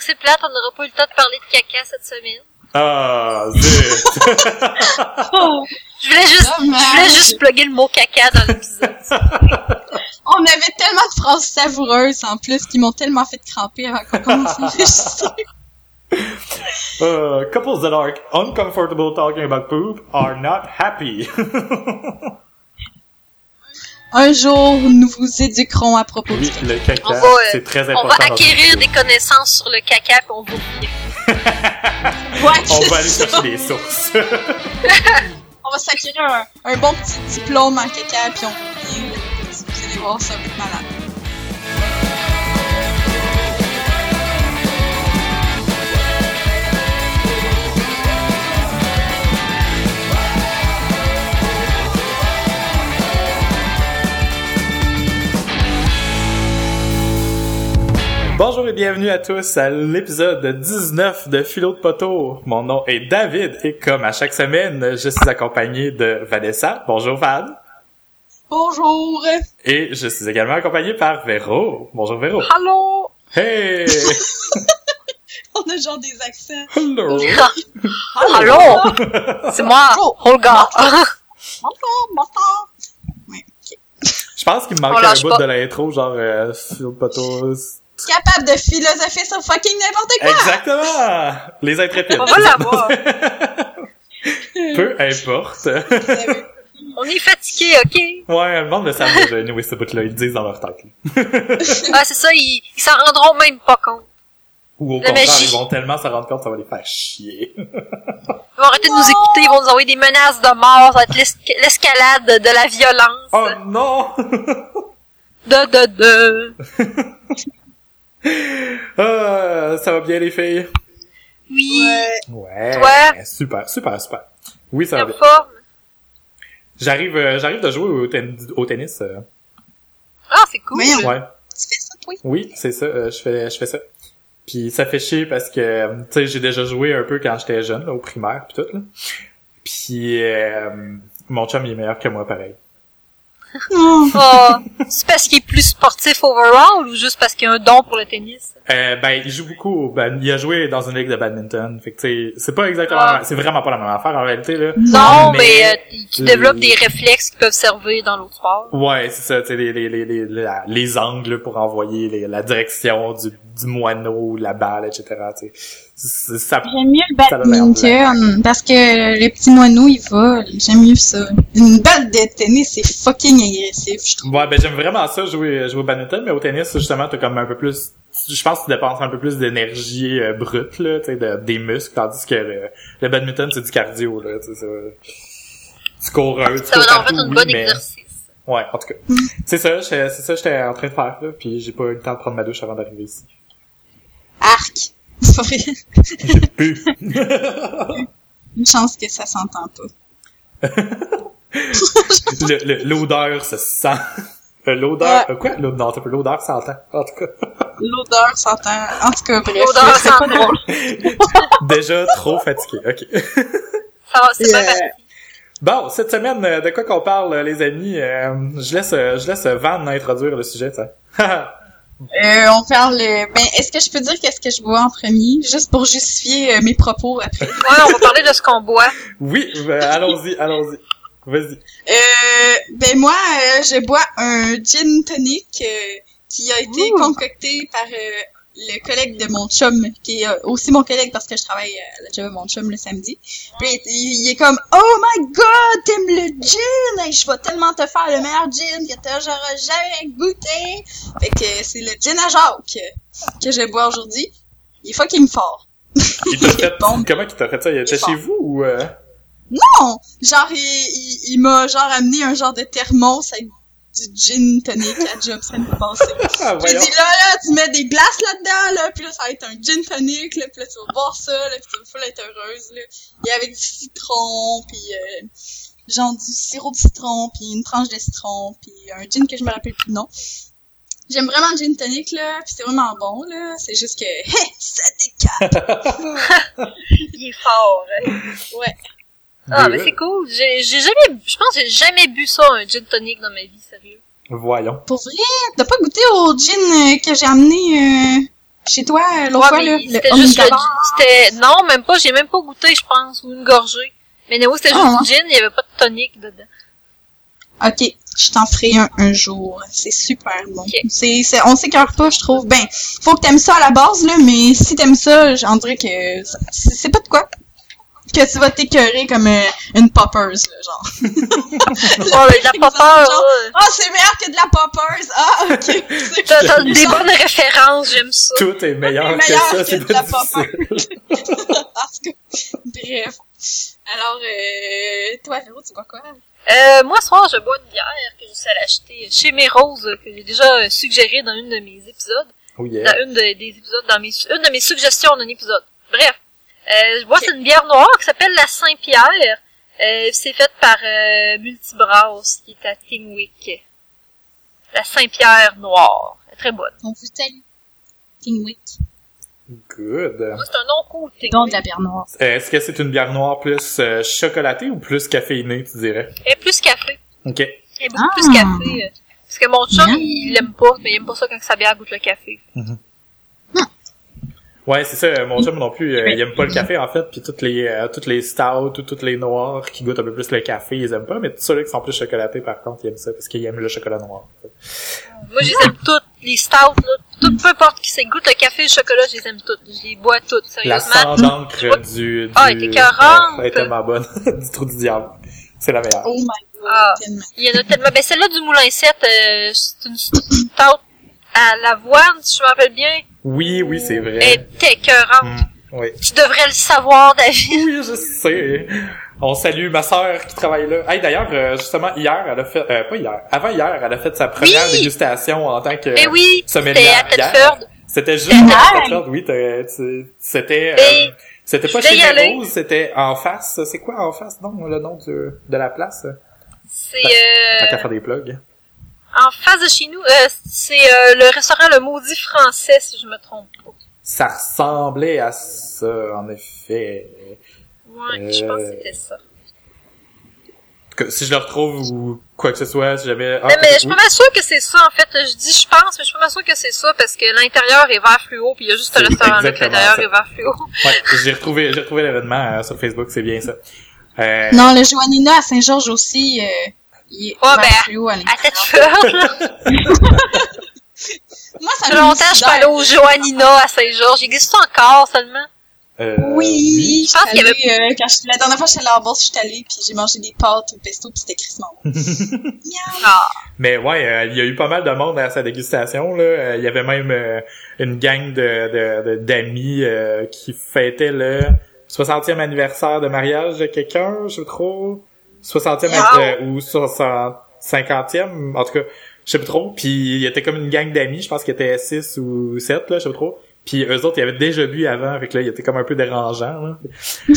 que c'est plate, on n'aura pas eu le temps de parler de caca cette semaine. Ah, zut! Oh, Je voulais juste, je voulais juste plugger le mot caca dans l'épisode. on avait tellement de phrases savoureuses en plus qui m'ont tellement fait cramper avant qu'on commence à enregistrer. Uh, couples that are uncomfortable talking about poop are not happy. Un jour, nous vous éduquerons à propos du oui, caca. le caca, On va, c'est très On important. va dans une acquérir des connaissances sur le caca puis on va. Ouais, On va aller ça. chercher des sources. On va s'acquérir un, un bon petit diplôme en caca puis on revient. Vous allez voir, c'est un peu malade. Bonjour et bienvenue à tous à l'épisode 19 de Philo de Poteau. Mon nom est David et comme à chaque semaine, je suis accompagné de Vanessa. Bonjour Van. Bonjour! Et je suis également accompagné par Véro. Bonjour Véro. Allô? Hey! On a genre des accents. Hello! Allô? C'est moi, Oh. Olga. Bonjour, bonjour! Je pense qu'il me manquait un lâche bout pas. de l'intro, genre euh, Philo de Poteau. Capable de philosopher sur fucking n'importe quoi! Exactement! Les intrépides. On va l'avoir. Peu importe. On est fatigué, ok? Ouais, le monde le savent déjà, anyway, ce bout-là, ils le disent dans leur tête. là. Ah, c'est ça, ils ils s'en rendront même pas compte. Ou au La contraire, magie. ils vont tellement se rendre compte, ça va les faire chier. Ils vont arrêter de nous écouter, ils vont nous envoyer des menaces de mort, ça va être l'esca- l'escalade de la violence. oh non! De, de, de. Ah, ça va bien les filles? Oui, Ouais. Toi? Super, super, super. Oui, ça va en bien. forme? J'arrive, euh, j'arrive de jouer au, ten- au tennis. euh. Ah, c'est cool. Voyons. Ouais. Tu fais ça, toi? Oui, c'est ça, euh, je fais, je fais ça. Puis ça fait chier parce que, euh, tu sais, j'ai déjà joué un peu quand j'étais jeune, là, au primaire pis tout, là. Puis euh, mon chum, il est meilleur que moi, pareil. Oh. C'est parce qu'il est plus sportif overall ou juste parce qu'il a un don pour le tennis? Euh, ben, il joue beaucoup. au il a joué dans une ligue de badminton. Fait que tu sais, c'est pas exactement, Ah. c'est vraiment pas la même affaire en réalité là. Non, Mais- mais, euh, il développe des réflexes qui peuvent servir dans l'autre sport. Ouais, c'est ça, tu sais, les, les, les, les, la- les angles pour envoyer les- la direction du, du moineau, la balle, etc. Tu ça. J'aime mieux le badminton parce que le petit moineau il vole. J'aime mieux ça. Une balle de tennis c'est fucking agressif, je trouve. Ouais, ben j'aime vraiment ça jouer, jouer au badminton, mais au tennis justement t'as comme un peu plus. Je pense que tu dépenses un peu plus d'énergie euh, brute là, tu sais, de- des muscles, tandis que le, le badminton c'est du cardio là, tu sais, ça. Tu cours, euh, tu Ça cours va en fait une oui, bonne mais- exercice. Ouais, en tout cas. C'est ça, c'est ça j'étais en train de faire, là, puis j'ai pas eu le temps de prendre ma douche avant d'arriver ici. Arc. C'est pas vrai. J'ai pu. Une chance que ça s'entend pas. L'odeur se sent. Euh, L'odeur, euh, quoi? L'odeur, non, t'as pas- l'odeur s'entend. En tout cas. L'odeur s'entend. En tout cas, bref. L'odeur s'entend. drôle. Déjà trop fatigué. OK. Ça va, c'est pas Yeah. parti. Bon, cette semaine, euh, de quoi qu'on parle, les amis? euh, je laisse, je laisse Van introduire le sujet, ça. Euh, on parle. Ben, est-ce que je peux dire qu'est-ce que je bois en premier, juste pour justifier euh, mes propos après? Ouais, on va parler de ce qu'on boit. oui, euh, allons-y, allons-y. Vas-y. Euh, ben moi, euh, je bois un gin tonic euh, qui a été Ouh. concocté par euh, le collègue de mon chum, qui est euh, aussi mon collègue parce que je travaille euh, à la job de mon chum le samedi. Puis il, il est comme « Oh my God, t'aimes le gin? Hey, je vais tellement te faire le meilleur gin que t'as j'aurais jamais goûté! » Fait que c'est le gin à Jacques que je bois aujourd'hui. Il est fucking fort. Il t'a fait, Bon. comment il t'a fait ça? Il était chez vous ou, euh... Non! Genre, il, il, il m'a genre amené un genre de thermos avec du gin tonic à job semaine passée. Ah, J'ai dit là, là, tu mets des glaces là-dedans, là, puis là, ça va être un gin tonic, là, puis là, tu vas boire ça, là, puis tu vas full être heureuse, là. Il y avait du citron, puis euh, genre du sirop de citron, puis une tranche de citron, puis un gin que je me rappelle plus le nom. J'aime vraiment le gin tonic, là, puis c'est vraiment bon, là. C'est juste que, hé, ça décale! Il est fort. hein. Ouais. Ah, mais c'est cool. J'ai j'ai jamais, je pense que j'ai jamais bu ça, un gin tonic dans ma vie, sérieux. Voyons. Pour vrai, t'as pas goûté au gin euh, que j'ai amené euh, chez toi l'autre Ouais, fois, là? c'était juste le, Omega c'était, non, même pas, j'ai même pas goûté, je pense, ou une gorgée. Mais non, c'était juste Ah, du gin, il y avait pas de tonic dedans. Ok, je t'en ferai un un jour. C'est super bon. Ok. C'est, c'est, on s'écœure pas, je trouve. Ben, faut que t'aimes ça à la base, là, mais si t'aimes ça, j'en dirais que c'est pas de quoi. Que tu vas t'écœurer comme euh, une poppers, là, genre. Oh, mais pas peur, Genre, là. Ah, c'est meilleur que de la poppers! Ah, ok. T'as, des bonnes références, j'aime ça. Tout est meilleur, Meilleur que ça, que c'est de la cas, bref. Alors, euh, toi, Véro, tu bois quoi? Euh, moi, ce soir, je bois une bière que je suis allée acheter chez mes roses, que j'ai déjà euh, suggéré dans une de mes épisodes. Oh yeah. Dans une de- des épisodes, dans mes, une de mes suggestions d'un épisode. Bref. Euh, je bois, c'est une bière noire qui s'appelle la Saint-Pierre. Euh, c'est faite par euh, Multibrass, qui est à Tingwick. La Saint-Pierre noire. Elle est très bonne. On vous salue. Kingwick. Good. Moi, c'est un nom cool, Tingwick. Donc, de la bière noire. Euh, Est-ce que c'est une bière noire plus euh, chocolatée ou plus caféinée, tu dirais? Elle est plus café. Ok. Elle est beaucoup Ah. plus café. euh. Parce que mon chum, il l'aime pas, mais il aime pas ça quand sa bière goûte le café. Ouais, c'est ça. euh, Mon chum non plus, euh, il aime pas le café en fait, puis toutes les euh, toutes les stouts ou toutes les noirs qui goûtent un peu plus le café, ils aiment pas, mais tous ceux qui sont plus chocolatés par contre, ils aiment ça parce qu'ils aiment le chocolat noir. Moi, je les aime toutes. Les stouts, là. Tout, peu importe qui c'est goûte le café et le chocolat, je les aime toutes. Je les bois toutes, La sérieusement. sang d'encre du, du Ah, elle était écœurante. Ouais, elle est tellement bonne, du trou du diable. C'est la meilleure. Oh my god, Ah. Il y en a tellement. Ben, celle-là du Moulin 7, euh, c'est une stout à l'avoine, si je me rappelle bien. Oui, oui, c'est Elle vrai. est écœurante. Mm, oui. Tu devrais le savoir, David. Oui, je sais. On salue ma sœur qui travaille là. Hey, d'ailleurs, euh, justement, hier, elle a fait, euh, pas hier, avant hier, elle a fait sa première Oui! dégustation en tant que Eh oui, c'était à. Tedford. C'était juste à Tedford, oui, c'était, euh, c'était pas chez les Roses, c'était en face. C'est quoi en face, non, le nom du, de la place? C'est Tant qu'à euh, faire des plugs. En face de chez nous. Euh, c'est euh, le restaurant Le Maudit Français, si je me trompe pas. Ça ressemblait à ça, en effet. Ouais, je pense que Euh, c'était ça. Que si je le retrouve ou quoi que ce soit, si j'avais... Ah, mais, mais je suis pas mal sûre que c'est ça, en fait. Je dis je pense, mais je suis pas mal sûre que c'est ça, parce que l'intérieur est vert fluo, puis il y a juste restaurant-là que exactement l'intérieur est vert fluo. Ouais, j'ai retrouvé, j'ai retrouvé l'événement euh, sur Facebook, c'est bien ça. Euh, Non, le Joannina à Saint-Georges aussi, euh, il est Ouais, vert ben, fluo à À là. Moi, ça longtemps je suis allée au Joannina à Saint-Georges. Il existe encore seulement? euh, Oui, Je pense qu'il y avait- suis allée, euh, quand je, la dernière fois que j'étais allée à la bourse, je suis allée, puis j'ai mangé des pâtes au pesto, puis c'était crissement. Ah. Mais ouais, euh, il y a eu pas mal de monde à sa dégustation. Là. Il y avait même euh, une gang de de- de- d'amis euh, qui fêtaient le 60e anniversaire de mariage de quelqu'un, je crois. 60e Wow. euh, ou 60, 50e, en tout cas, je sais pas trop. Puis il y était comme une gang d'amis, je pense qu'il était 6 ou 7, là, je sais pas trop. Puis eux autres, ils avaient déjà bu avant, avec là, il était comme un peu dérangeant. Là.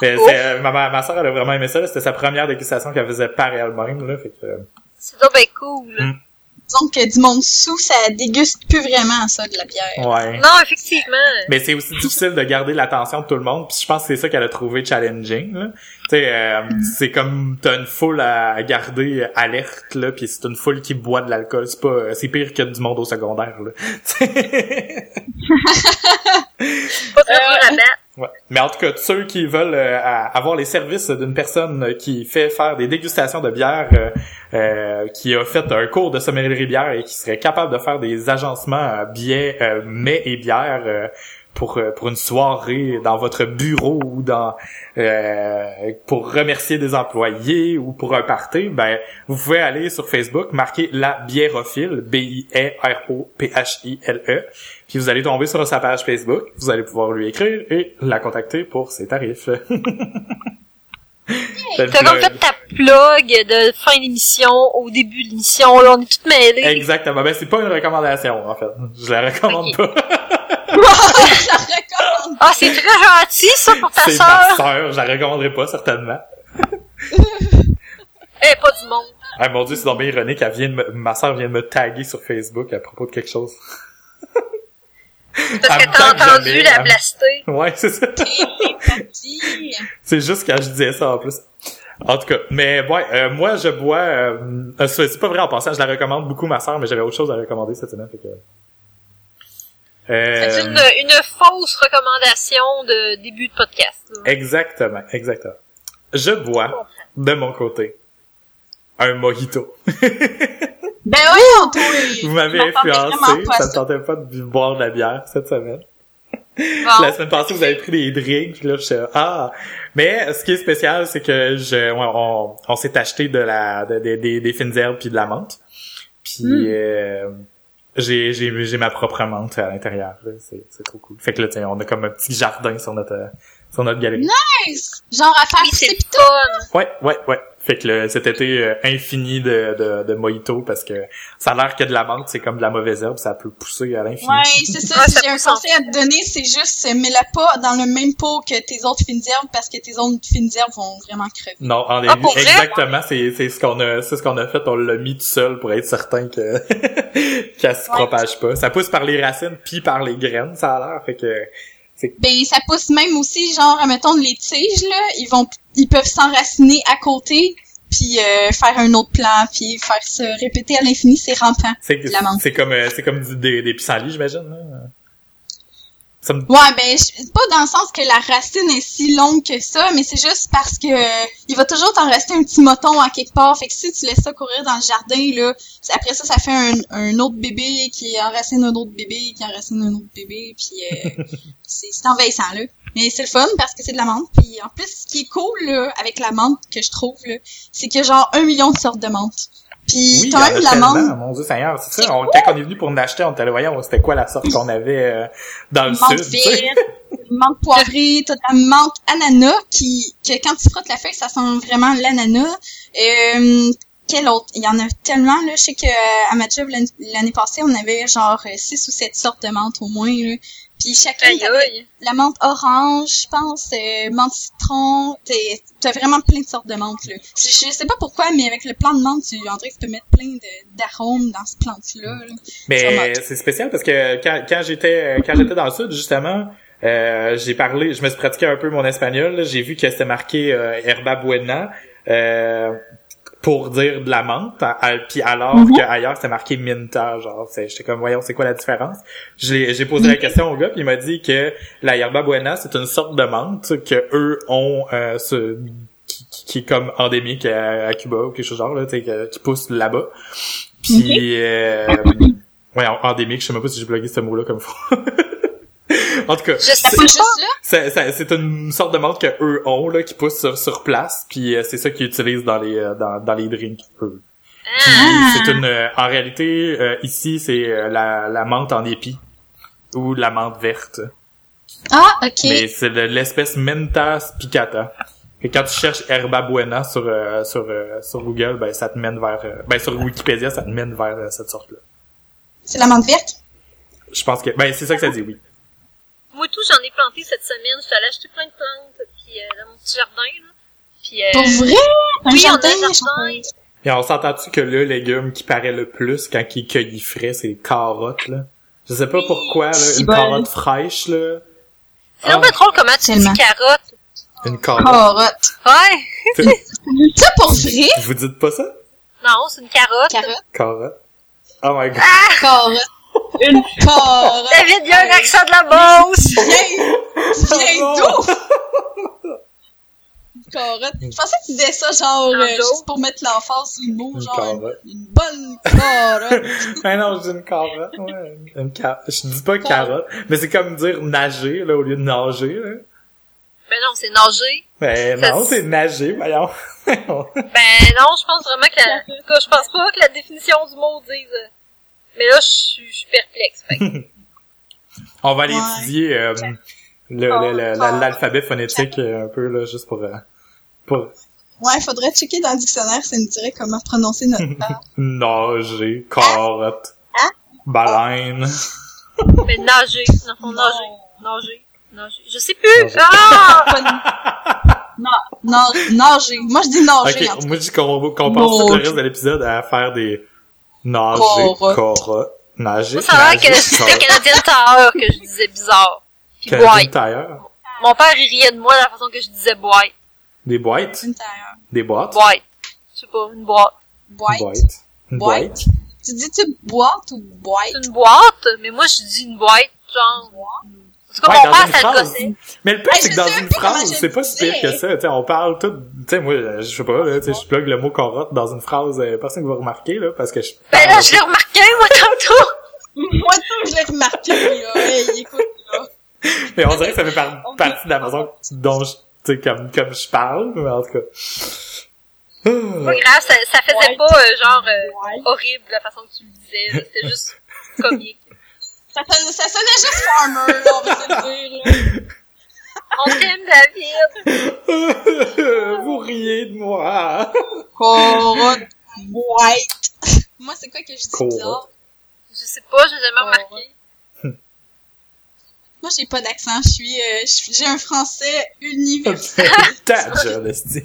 Mais c'est- euh, ma, soeur, elle a vraiment aimé ça. là. C'était sa première dégustation qu'elle faisait par elle-même. Là, fait que, euh, C'est donc ben cool. Mm. Disons que du monde sous, ça déguste plus vraiment ça, de la bière. ouais. Non, effectivement. Mais c'est aussi difficile de garder l'attention de tout le monde. Puis je pense que c'est ça qu'elle a trouvé challenging. là. Tu sais, euh, c'est comme t'as une foule à garder alerte là, puis c'est une foule qui boit de l'alcool. C'est pas, c'est pire que du monde au secondaire là. Pas très dur Euh, à battre. Ouais. Mais en tout cas, ceux qui veulent euh, avoir les services d'une personne qui fait faire des dégustations de bière, euh, euh, qui a fait un cours de sommellerie bière et qui serait capable de faire des agencements euh, biais, euh, mets et bières euh, pour pour une soirée dans votre bureau ou dans pour remercier des employés ou pour un party, ben vous pouvez aller sur Facebook, marquer la biérophile, B I E R O P H I L E, puis vous allez tomber sur sa page Facebook, vous allez pouvoir lui écrire et la contacter pour ses tarifs. T'as comme fait ta plug de fin d'émission au début de l'émission. Là, on est toutes mêlées. Exactement. Ben, c'est pas une recommandation, en fait. Je la recommande Ok. pas. je la recommande. Ah, c'est très gentil, ça, pour ta C'est ma sœur. sœur. Je la recommanderai pas, certainement. Eh, pas du monde. Ah, mon dieu, c'est donc bien ironique. Elle vient de me- ma sœur vient de me taguer sur Facebook à propos de quelque chose. Parce que t'as entendu jamais, la me- blaster. Ouais, c'est ça. C'est juste quand je disais ça en plus. En tout cas, mais ouais, euh, moi je bois. Euh, euh, c'est pas vrai en passant, je la recommande beaucoup ma sœur, mais j'avais autre chose à recommander cette semaine. Fait que... Euh, C'est une, une fausse recommandation de début de podcast. là. Exactement, exactement. Je bois, de mon côté, un mojito. Ben voyons, toi! Vous m'avez influencé, ça me ça. tentait pas de boire de la bière cette semaine. Bon. La semaine passée, vous avez pris des drinks, puis là, je ah. Mais ce qui est spécial, c'est que je, on, s'est acheté de la, de- de- des- des fines herbes puis de la menthe. Puis Hmm. euh, j'ai, j'ai, j'ai ma propre menthe à l'intérieur. C'est, c'est trop cool. Fait que là, tiens, on a comme un petit jardin sur notre, euh, sur notre galerie. Nice! Genre à faire Oui, c'est pousser le pis tout. fun. Ouais, ouais, ouais. Fait que le, cet été euh, infini de, de, de mojito parce que ça a l'air que de la menthe, c'est comme de la mauvaise herbe, ça peut pousser à l'infini. Ouais, c'est ça. Ouais, si j'ai un conseil à te donner, c'est juste, euh, mets-la pas dans le même pot que tes autres fines herbes parce que tes autres fines herbes vont vraiment crever. Non, en Ah, pour vrai? exactement, c'est c'est ce qu'on a c'est ce qu'on a fait, on l'a mis tout seul pour être certain que qu'elle se Ouais. propage pas. Ça pousse par les racines puis par les graines, ça a l'air fait que Ben, ça pousse même aussi, genre, admettons, les tiges, là, ils vont, ils peuvent s'enraciner à côté, puis euh, faire un autre plan, puis faire se répéter à l'infini, c'est rampant. c'est comme euh, c'est comme des, des pissenlits, j'imagine. Là. Ça me Ouais, ben, pas dans le sens que la racine est si longue que ça, mais c'est juste parce que euh, il va toujours t'en rester un petit moton à quelque part. Fait que si tu laisses ça courir dans le jardin, là, après ça, ça fait un, un autre bébé qui enracine un autre bébé, qui enracine un autre bébé, puis euh, c'est c'est envahissant, là. Mais c'est le fun parce que c'est de la menthe. Puis en plus, ce qui est cool, là, avec la menthe que je trouve, là, c'est qu'il y a genre un million de sortes de menthe. Puis oui, en même la menthe mon dieu Seigneur, c'est ça. On, quand on est venu pour en acheter, on était allé, voyons, c'était quoi la sorte qu'on avait euh, dans le menthe sud, menthe poivrée, t'as de la ananas qui, que quand tu frottes la feuille, ça sent vraiment l'ananas. Euh, quel autre? Il y en a tellement, là. Je sais que euh, à ma job, l'année passée, on avait genre euh, six ou sept sortes de menthe au moins, là. Puis aïe. la menthe orange, je pense, euh, menthe citron, t'es- t'as vraiment plein de sortes de menthe, là. Je, je sais pas pourquoi, mais avec le plant de menthe, tu, vrai, tu peux mettre plein d'arômes dans ce plante-là, là. Mais c'est spécial parce que quand, quand j'étais quand j'étais dans le sud justement, euh, j'ai parlé, je me suis pratiqué un peu mon espagnol. là. J'ai vu que c'était marqué euh, herba buena euh, pour dire de la menthe, puis alors Mhm. qu'ailleurs c'était marqué minta. Genre, c'est- j'étais comme voyons c'est quoi la différence? J'ai posé la question au gars puis il m'a dit que la herba buena c'est une sorte de menthe que eux ont euh, ce qui, qui- qui est comme endémique à, à Cuba ou quelque chose genre là, qui pousse là-bas. Puis euh, Ouais, en- endémique, je sais même pas si j'ai blogué ce mot-là comme faut. en tout cas, C'est une sorte de menthe que eux ont là qui pousse sur, sur place, puis euh, c'est ça qu'ils utilisent dans les euh, dans, dans les drinks. eux. Ah. C'est une euh, en réalité euh, ici c'est euh, la la menthe en épi ou la menthe verte, Ah, ok. mais c'est de l'espèce Menta spicata. Et quand tu cherches herba buena sur euh, sur euh, sur Google, ben ça te mène vers euh, ben sur Wikipédia ça te mène vers euh, cette sorte là. C'est la menthe verte? Je pense que ben c'est ça que ça dit oui. Moi tout, j'en ai planté cette semaine. Je suis allée acheter plein de plantes, puis euh, dans mon petit jardin, là. Puis, euh, Pour vrai? Un oui, on a jardin, un jardin. Et on s'entend-tu que le légume qui paraît le plus quand il est cueilli frais, c'est les carottes, là? Je sais pas Oui. pourquoi, là, Si une bon. carotte fraîche, là. C'est vraiment Ah. drôle comment tu Tellement. dis carotte? Une carotte. Carotte. Ouais. C'est- Ça pour vrai? Vous dites pas ça? Non, c'est une carotte. Carotte. Carotte. Oh my god. Carotte. Une carotte. David, il y a un accent de la Beauce. Viens, d'où? Une carotte. Je pensais que tu disais ça genre En euh, juste pour mettre l'emphase sur le mot, Une genre carotte. une, une bonne carotte. Ah non, je dis une carotte, ouais. Une ca... Je dis pas carotte, mais c'est comme dire nager, là, au lieu de nager, là. Ben non, c'est nager. Ben Ça, non, c'est- nager, voyons. Ben non, je pense vraiment que la... en tout cas, je pense pas que la définition du mot dise... Mais là, je suis je suis perplexe. Fait On va aller Ouais. étudier euh, le- le- le- la- Carotte. l'alphabet phonétique euh, un peu, là, juste pour... euh, pour Ouais, faudrait checker dans le dictionnaire, ça nous dirait comment prononcer notre A. nager, carotte, Hein? baleine. Mais nager. Non, nager. Nager. Nager. Je sais plus. Nager. Ah! Non, non, nager. Moi, je dis nager. en Ok, tout moi je dis qu'on qu'on passe tout le reste de l'épisode à faire des nager, carotte, nager, Moi, ça a l'air que c'était. Canadien Tower que je disais bizarre. Puis boîte. Tire. Mon père, il riait de moi de la façon que je disais boîte. Des boîtes, des boîtes, Boîte. Je sais pas, une boîte. Boîte. boîte, une Boîte. boîte? Tu dis-tu boîte ou boîte? C'est une boîte, mais moi, je dis une boîte. Genre. En tout cas, Ouais, mon dans père, une ça le phrase. gossait. Mais le pire, Hey, c'est que dans une phrase, c'est pas si pire que ça. Tu sais, on parle tout, tu sais, moi, je sais pas, là, tu sais, je plug le mot corotte dans une phrase, euh, personne va remarquer, là, parce que je Ben là, je l'ai remarqué, moi, tantôt. Moi, tout, je l'ai remarqué, là. Hey, écoute, là. Mais on dirait que ça fait par- partie de la façon dont je, tu sais, comme, comme je parle, mais en tout cas. Pas grave, ça, ça faisait Ouais. pas, euh, genre, euh, Ouais. horrible la façon que tu le disais. là. C'était juste comique. Ça, faisait- ça sonnait juste farmer, là, on va se le dire, là. On t'aime, David. Vous riez de moi. Corotte white. Moi, c'est quoi que je dis Corotte. bizarre? Je sais pas, j'ai jamais remarqué. Moi, j'ai pas d'accent. Je suis, euh, j'ai un français universel. Ta gueule, de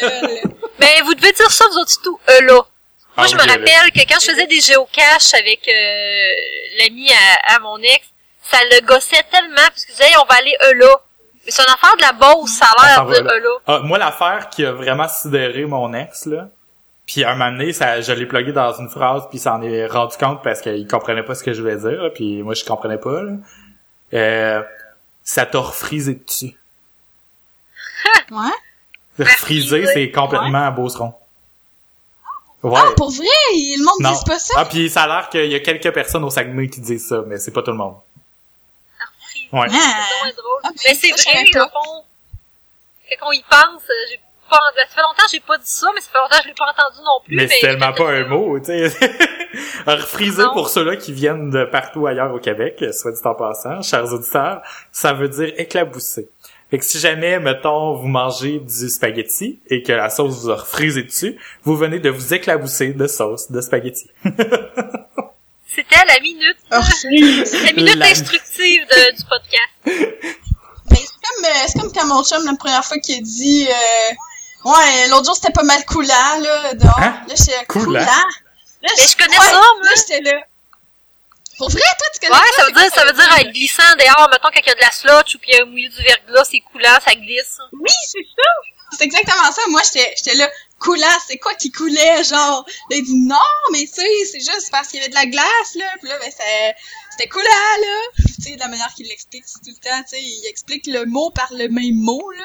gueule. Mais vous devez dire ça, vous autres tout, euh, là. Moi, Ah je oui, me rappelle que quand je faisais des géocaches avec euh, l'ami à, à mon ex, ça le gossait tellement, parce que je disais, Hey, on va aller eux là. Mais c'est une affaire de la Beauce, ça a l'air de là. eux là. Ah, moi, l'affaire qui a vraiment sidéré mon ex, là, puis un moment donné, ça, je l'ai plugué dans une phrase, puis s'en est rendu compte parce qu'il comprenait pas ce que je voulais dire, là, puis moi, je comprenais pas. Là. Euh, ça t'a refrisé dessus. Ouais. Refrisé, c'est complètement à Beauceron. Ouais. Ah, pour vrai? Le monde non. dit pas ça? Ah, puis ça a l'air qu'il y a quelques personnes au Saguenay qui disent ça, mais c'est pas tout le monde. Ouais. Ah. C'est vraiment drôle. Ah, mais c'est vrai, au fond, quand on y pense, euh, j'ai pas, ça fait longtemps que j'ai pas dit ça, mais ça fait longtemps que je l'ai pas entendu non plus. Mais c'est tellement pas un mot, tu sais. Refriser pour ceux-là qui viennent de partout ailleurs au Québec, soit dit en passant, chers auditeurs, ça veut dire éclabousser. Fait que si jamais, mettons, vous mangez du spaghetti et que la sauce vous a refrisé dessus, vous venez de vous éclabousser de sauce de spaghetti. C'était la minute, Ah, la minute La- instructive de- du podcast. Ben, c'est comme, euh, comme quand mon chum, la première fois qu'il a dit, euh, ouais, l'autre jour, c'était pas mal coulant, là, dehors. Hein? Là, j'étais Coulant? coulant. Là, Mais je connais ouais, ça, moi. Là, j'étais là. Pour vrai, toi, tu connais Ouais, ça veut dire, quoi, ça veut dire être glissant dehors, mettons quand il y a de la slotch ou qu'il y a un mouillé du verglas, c'est coulant, ça glisse. Oui, c'est ça. C'est exactement ça. Moi, j'étais, là, coulant, c'est quoi qui coulait, genre? Là, il dit, non, mais tu sais, c'est juste parce qu'il y avait de la glace, là. Puis là, ben, c'était coulant, là. Puis, tu sais, de la manière qu'il l'explique, tout le temps, tu sais, il explique le mot par le même mot, là.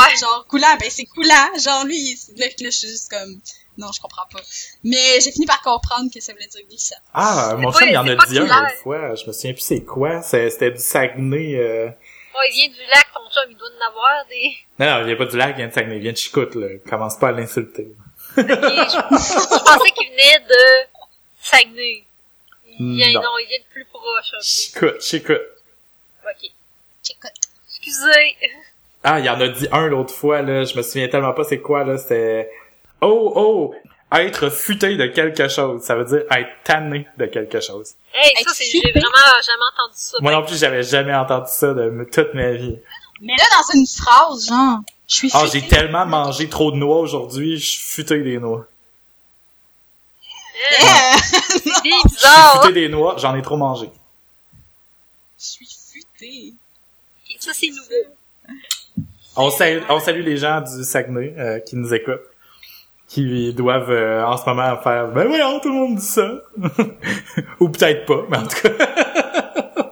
Ouais. Genre, coulant, ben, c'est coulant. Genre, lui, il- là, je suis juste comme, non, je comprends pas. Mais j'ai fini par comprendre que ça voulait dire glissant. Ah, mon chum, il en c'est a dit un l'autre fois. Je me souviens plus c'est quoi. C'était du Saguenay. Euh... Ouais, il vient du lac, ton chum, il doit en avoir des... Non, non, il vient pas du lac, il vient de Saguenay. Il vient de Chicoute, là. Commence pas à l'insulter. Ok, je, je pensais qu'il venait de Saguenay. Il vient, Non. non, il vient de plus proche, un peu. Chicoute, Chicoute. Ok. Excusez. Ah, il en a dit un l'autre fois, là. Je me souviens tellement pas c'est quoi, là. C'était... Oh, oh! Être futé de quelque chose. Ça veut dire être tanné de quelque chose. Hey, ça, j'ai vraiment jamais entendu ça. Moi non plus, j'avais jamais entendu ça de toute ma vie. Mais là, dans une phrase, genre, je suis Ah, j'ai tellement mangé trop de noix aujourd'hui, je suis futé des noix. Hein, c'est bien Je suis futé des noix, j'en ai trop mangé. Je suis futée. Ok, Ça, c'est nouveau. On salue, on salue les gens du Saguenay euh, qui nous écoutent, qui doivent euh, en ce moment faire « Ben voyons, tout le monde dit ça! » Ou peut-être pas, mais en tout cas...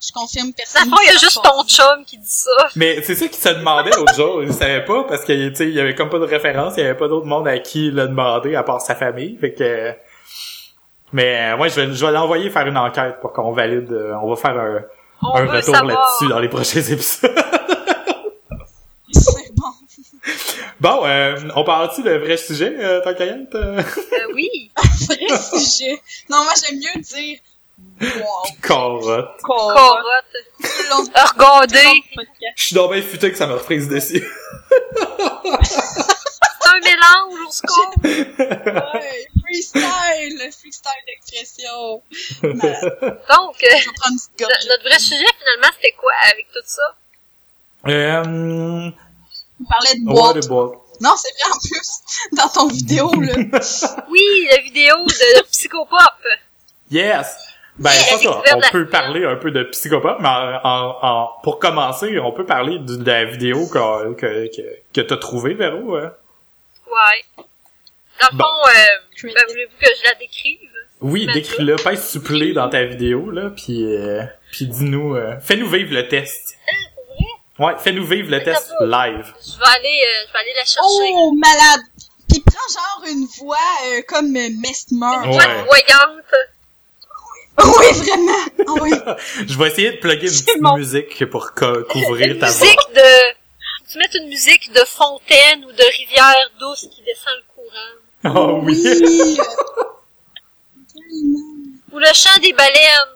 Je confirme personne. le il y a juste ton chum qui dit ça. Mais c'est ça qu'il se demandait l'autre jour. Il savait pas parce que tu sais, il y avait comme pas de référence, il y avait pas d'autre monde à qui il l'a demandé à part sa famille. Fait que mais euh, ouais, je vais, je vais l'envoyer faire une enquête pour qu'on valide. euh, on va faire un, On un retour là-dessus dans les prochains épisodes. C'est bon. Bon, euh, on parle-tu de vrai sujet, euh, tant qu'à euh? Oui. Vrai sujet. Non, moi, j'aime mieux dire, wow. Carotte. Corotte. Du Regardez. Je suis donc bien futé que ça me reprise dessus. C'est un mélange au score. Ouais, freestyle, freestyle d'expression. Donc, euh, notre vrai sujet, finalement, c'était quoi avec tout ça? euh, On parlait de ouais, boîte. les boîtes. Non, c'est bien en plus, dans ton vidéo, là. Oui, la vidéo de, de Psychopop. Yes! Ben, la qu'on découverte on peut de parler un peu de psychopathe, mais en, en- en- pour commencer, on peut parler de, de la vidéo que, que, que, que t'as trouvée, Véro. hein? Ouais. Dans le Bon. fond, euh, ben, voulez-vous que je la décrive? Oui, décris-le, pèse supplé dans ta vidéo, là, puis, euh, puis dis-nous, euh, fais-nous vivre le test. Ouais, fais-nous vivre le test live. Je vais aller, euh, je vais aller la chercher. Oh, malade! Pis prends genre une voix euh, comme euh, Mesmer. Une Ouais. voix voyante. Oui, vraiment! Oui. Je vais essayer de plugger une petite bon. musique pour co- couvrir Une ta voix. musique de... Tu mets une musique de fontaine ou de rivière douce qui descend le courant. Oh oui! Oui! Ou le chant des baleines.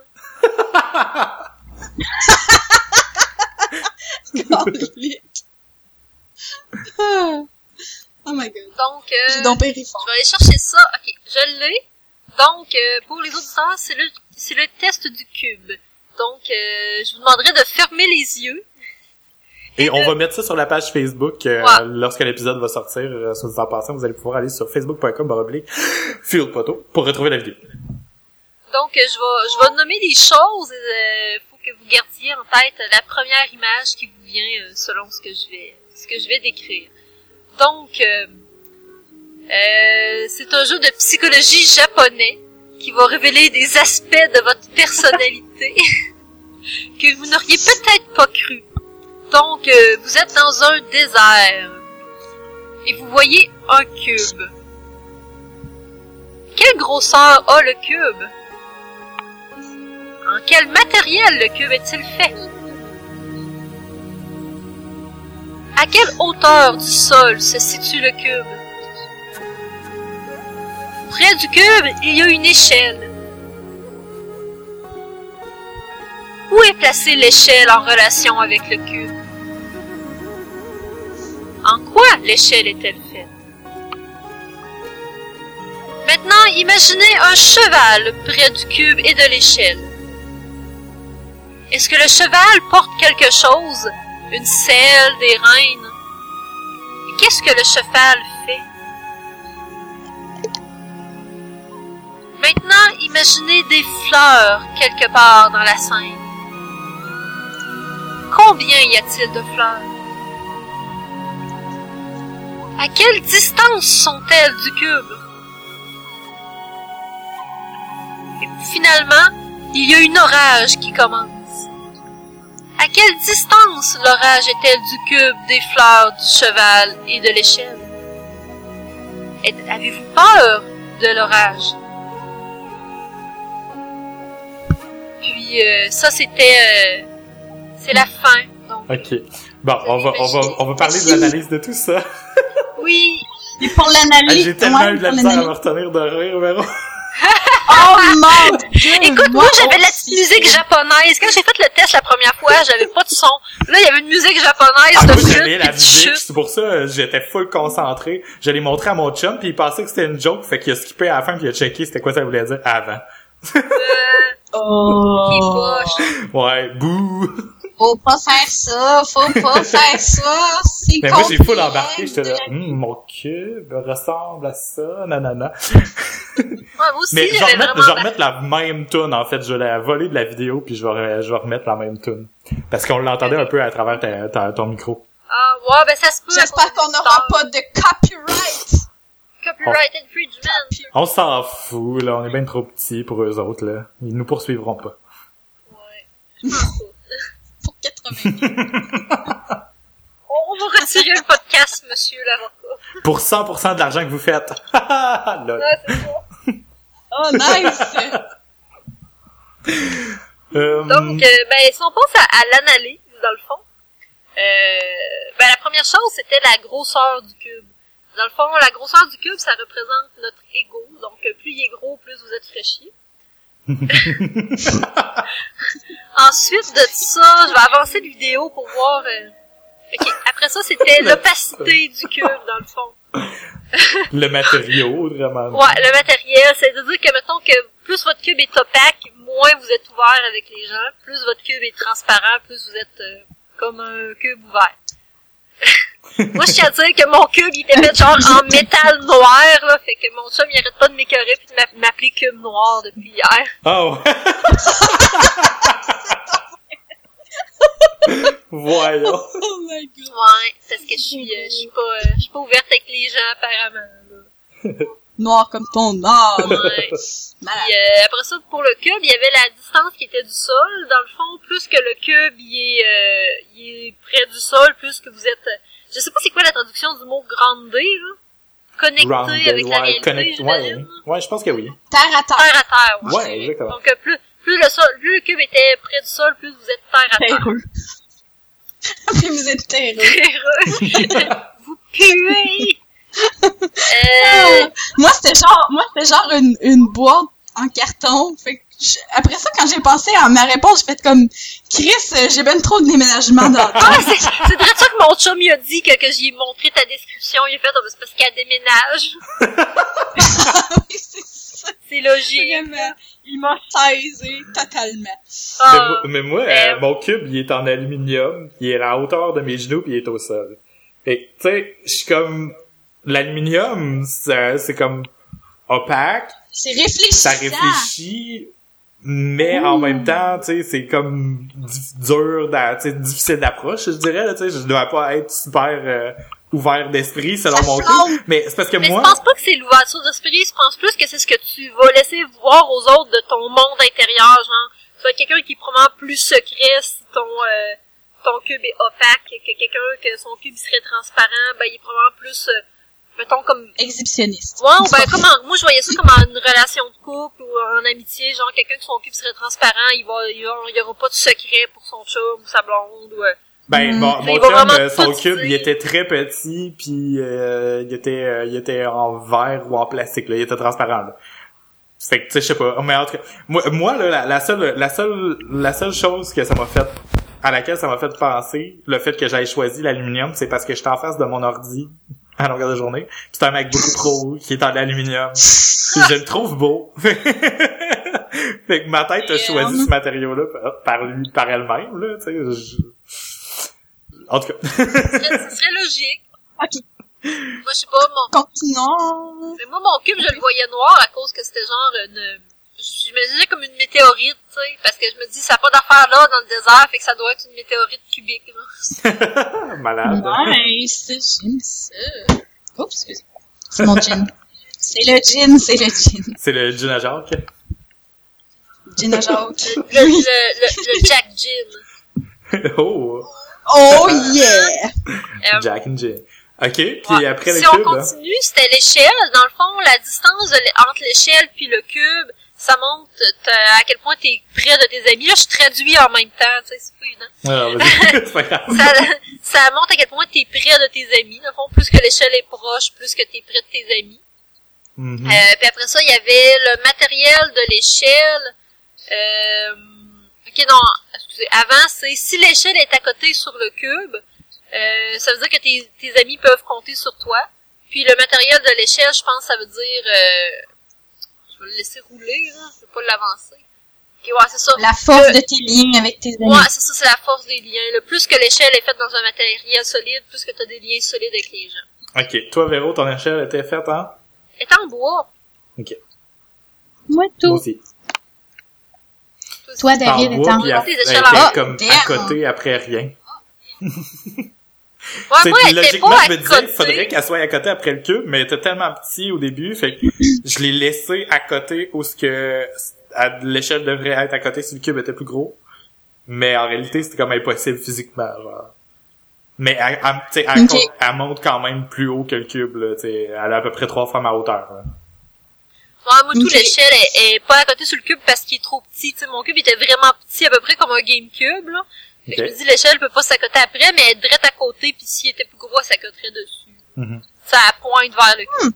Oh my god. Donc, euh, je vais aller chercher ça. Ok, je l'ai. Donc, euh, pour les auditeurs, c'est le, c'est le test du cube. Donc, euh, je vous demanderai de fermer les yeux. Et on va mettre ça sur la page Facebook euh, Ouais. lorsque l'épisode va sortir. Euh, soit dit en passant, vous allez pouvoir aller sur facebook.com baroblique Field Photo pour retrouver la vidéo. Donc, euh, je vais, je vais nommer des choses. Gardiez en tête la première image qui vous vient euh, selon ce que je vais, ce que je vais décrire. Donc, euh, euh, c'est un jeu de psychologie japonais qui va révéler des aspects de votre personnalité que vous n'auriez peut-être pas cru. Donc, euh, vous êtes dans un désert et vous voyez un cube. Quelle grosseur a le cube? En quel matériel le cube est-il fait? À quelle hauteur du sol se situe le cube? Près du cube, il y a une échelle. Où est placée l'échelle en relation avec le cube? En quoi l'échelle est-elle faite? Maintenant, imaginez un cheval près du cube et de l'échelle. Est-ce que le cheval porte quelque chose? Une selle, des? Et Qu'est-ce que le cheval fait? Maintenant, imaginez des fleurs quelque part dans la scène. Combien y a-t-il de fleurs? À quelle distance sont-elles du cube? Et finalement, il y a une orage qui commence. À quelle distance l'orage est-elle du cube, des fleurs, du cheval et de l'échelle? Avez-vous peur de l'orage? Puis euh, ça c'était euh, c'est la fin. Donc Ok. Bon, on va, on va, on va parler de l'analyse de tout ça. oui, Et pour l'analyse, J'ai tellement ouais, eu de la misère à me retenir de rire, Véro. Oh mon dieu! Écoute, moi, j'avais de la petite musique japonaise. Quand j'ai fait le test la première fois, j'avais pas de son. Là, il y avait une musique japonaise Ah, de moi, flûte j'avais la musique, c'est pour ça j'étais full concentré. Je l'ai montré à mon chum, puis il pensait que c'était une joke, fait qu'il a skippé à la fin, puis il a checké c'était quoi ça voulait dire avant. Euh, Oh. Ouais, bouh! Faut pas faire ça, faut pas faire ça, c'est Mais moi, j'ai full embarqué, j'étais là, Hum, mon cube ressemble à ça, nanana. Ouais, moi aussi, Mais je vais remettre, je la même tune en fait. Je vais la voler de la vidéo puis je vais, je vais remettre la même tune. Parce qu'on l'entendait un peu à travers ta- ta- ton micro. Ah, ouais, ben ça se peut. J'espère qu'on n'aura pas de copyright. Copyright infringement. On s'en fout, là. On est bien trop petits pour eux autres, là. Ils nous poursuivront pas. Ouais. Je pense. Pour 80. On va retirer le podcast, monsieur l'avocat. Pour 100% de l'argent que vous faites. Lol. Ouais, c'est ça. Oh, nice! Euh, Donc, euh, ben, si on pense à, à l'analyse, dans le fond, euh, ben, la première chose, c'était la grosseur du cube. Dans le fond, la grosseur du cube, ça représente notre ego. Donc, euh, plus il est gros, plus vous êtes fraîchi. Ensuite de ça, je vais avancer de vidéo pour voir... euh, Ok, après ça, c'était l'opacité du cube, dans le fond. le matériau, vraiment. Ouais, le matériel, c'est-à-dire que, mettons que plus votre cube est opaque, moins vous êtes ouvert avec les gens, plus votre cube est transparent, plus vous êtes euh, comme un cube ouvert. Moi, je tiens à dire que mon cube, il était fait genre en métal noir, là, fait que mon chum, il arrête pas de m'écœurer pis de m'a- m'appeler cube noir depuis hier. Oh. Voyons. Oh my god. Ouais, parce que je suis, euh, je suis pas, euh, je suis pas ouverte avec les gens, apparemment, là. noir comme ton âme. Ouais. Puis, euh, après ça, pour le cube, il y avait la distance qui était du sol. Dans le fond, plus que le cube il est, euh, il est près du sol, plus que vous êtes... Je sais pas c'est quoi la traduction du mot grande là. Connecté Rounded, avec la ouais, réalité, connect- ouais, ouais, je pense que oui. Terre à terre. Terre à terre, ouais. Ouais, exactement. Donc, plus, plus le sol, plus le cube était près du sol, plus vous êtes terre à terre. Puis vous êtes terreux. Terreux. vous puez! Euh, moi, c'était genre, moi, c'était genre une, une boîte en carton. Fait que je- après ça, quand j'ai pensé à ma réponse, j'ai fait comme, Chris, euh, j'ai ben trop de déménagement dans ah, c'est, de ça que mon chum il a dit que, que j'ai montré ta description. Il a fait, oh, ben, c'est parce qu'elle déménage. Oui, c'est ça. C'est logique. Vraiment. Il m'a saisi totalement. Mais, Ah. moi- mais moi, Euh, euh, mon cube, il est en aluminium, il est à la hauteur de mes genoux, puis il est au sol. Et tu sais, je suis comme l'aluminium, c'est comme opaque, C'est réfléchissant. ça réfléchit, mais en même temps, tu sais, c'est comme dur, tu sais, difficile d'approche, je dirais. Tu sais, je dois pas être super euh, ouvert d'esprit selon Ça mon cube. Mais c'est parce que Mais moi, je pense pas que c'est l'ouverture d'esprit, je pense plus que c'est ce que tu vas laisser voir aux autres de ton monde intérieur, genre. Tu vas être quelqu'un qui est probablement plus secret si ton, euh, ton cube est opaque, que quelqu'un que son cube serait transparent, ben il est probablement plus, euh, mettons comme Exhibitionniste. Ouais, ou ben comment moi je voyais ça comme en une relation de couple ou en amitié, genre quelqu'un que son cube serait transparent, il va il y aura, il y aura pas de secret pour son chum ou sa blonde ou euh, ben, Mm. mon, Il mon chum, euh, son cube, il était très petit, puis euh, il était euh, il était en verre ou en plastique, là, il était transparent. Là. Fait que, tu sais, je sais pas. Mais en tout cas, moi, moi là, la, la seule, la seule, la seule chose que ça m'a fait, à laquelle ça m'a fait penser, le fait que j'aie choisi l'aluminium, c'est parce que j'étais en face de mon ordi à longueur de journée. Puis C'est un MacBook Pro qui est en aluminium. Je le trouve beau. fait que ma tête a choisi ce matériau-là par, par lui, par elle-même, là, tu sais. je- En tout cas. ce serait, ce serait logique. Ok. Moi je sais pas, mon, Continuons. mais moi mon cube je le voyais noir à cause que c'était genre une je me disais comme une météorite, tu sais, parce que je me dis ça n'a pas d'affaire là dans le désert, fait que ça doit être une météorite cubique. là. Malade. Nice, j'aime ça. Oups, excusez. C'est mon gin. C'est le gin, c'est le gin. C'est le gin à Jacques. Gin à Jacques. Le, le, le, le Jack Gin. oh! Oh yeah! Jack and Gin. OK, puis Ouais. après si le on cube, hein? continue, c'était l'échelle. Dans le fond, la distance entre l'échelle puis le cube, ça montre à quel point t'es près de tes amis. Là, je traduis en même temps, tu sais, c'est pas évident. Ah, vas-y, c'est pas grave. Ça, ça montre à quel point t'es près de tes amis. Dans le fond, plus que l'échelle est proche, plus que t'es près de tes amis. Mhm. Euh, puis après ça, il y avait le matériel de l'échelle. Euh, ok, non, excusez. Avant, c'est si l'échelle est à côté sur le cube, euh, ça veut dire que tes, tes amis peuvent compter sur toi. Puis le matériel de l'échelle, je pense, ça veut dire... Euh, je vais le laisser rouler, là. Je vais pas l'avancer. Ok, ouais, c'est ça. La force Le- de tes liens avec tes amis. Ouais, c'est ça, c'est la force des liens. Le plus que l'échelle est faite dans un matériel solide, plus que tu as des liens solides avec les gens. OK, toi, Véro, ton échelle était faite en? Elle est en bois. OK, Moi moi tout. aussi. Toi, David, en... était en bois. comme damn. à côté après rien. Ouais, C'est moi, elle était logiquement, pas je me disais qu'il faudrait qu'elle soit à côté après le cube, mais elle était tellement petit au début, fait que je l'ai laissé à côté où ce que à- l'échelle devrait être à côté si le cube était plus gros. Mais en réalité, c'était comme impossible physiquement, genre. Mais elle, elle, monte quand même plus haut que le cube, là, tu sais. Elle a à peu près trois fois ma hauteur, là. Ouais, moi, tout Ok. l'échelle est, est pas à côté sur le cube parce qu'il est trop petit. Tu sais, mon cube était vraiment petit, à peu près comme un GameCube, là. Fait que Ok. je me dis, l'échelle peut pas s'accoter après, mais elle est direct à côté, puis s'il était plus gros, elle s'accoterait dessus. Mhm. Ça pointe vers le cube.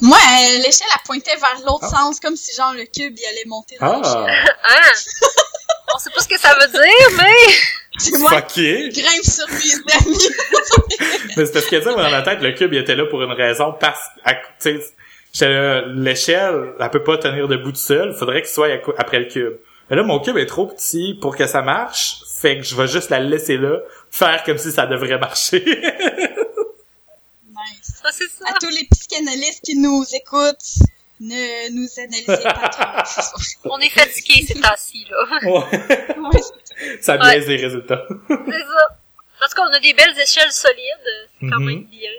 Moi, euh, l'échelle, elle pointait vers l'autre Ah. sens, comme si, genre, le cube, il allait monter dans Ah! l'échelle. Hein? On sait pas ce que ça veut dire, mais... C'est moi Fucké! qui grimpe sur mes amis. Mais c'est parce que, tu sais, moi, dans ma tête, le cube, il était là pour une raison, parce, à- tu sais, l'échelle, elle peut pas tenir debout tout seul, faudrait qu'il soit après le cube. Mais là, mon cube est trop petit pour que ça marche, fait que je vais juste la laisser là, faire comme si ça devrait marcher. nice. Ça, c'est ça. À tous les psychanalystes qui nous écoutent, ne nous analysez pas trop. On est fatigué ces temps-ci, là. ouais. Ouais, Ça biaise les résultats. c'est ça. En tout cas, on a des belles échelles solides. C'est quand Mhm. même bien.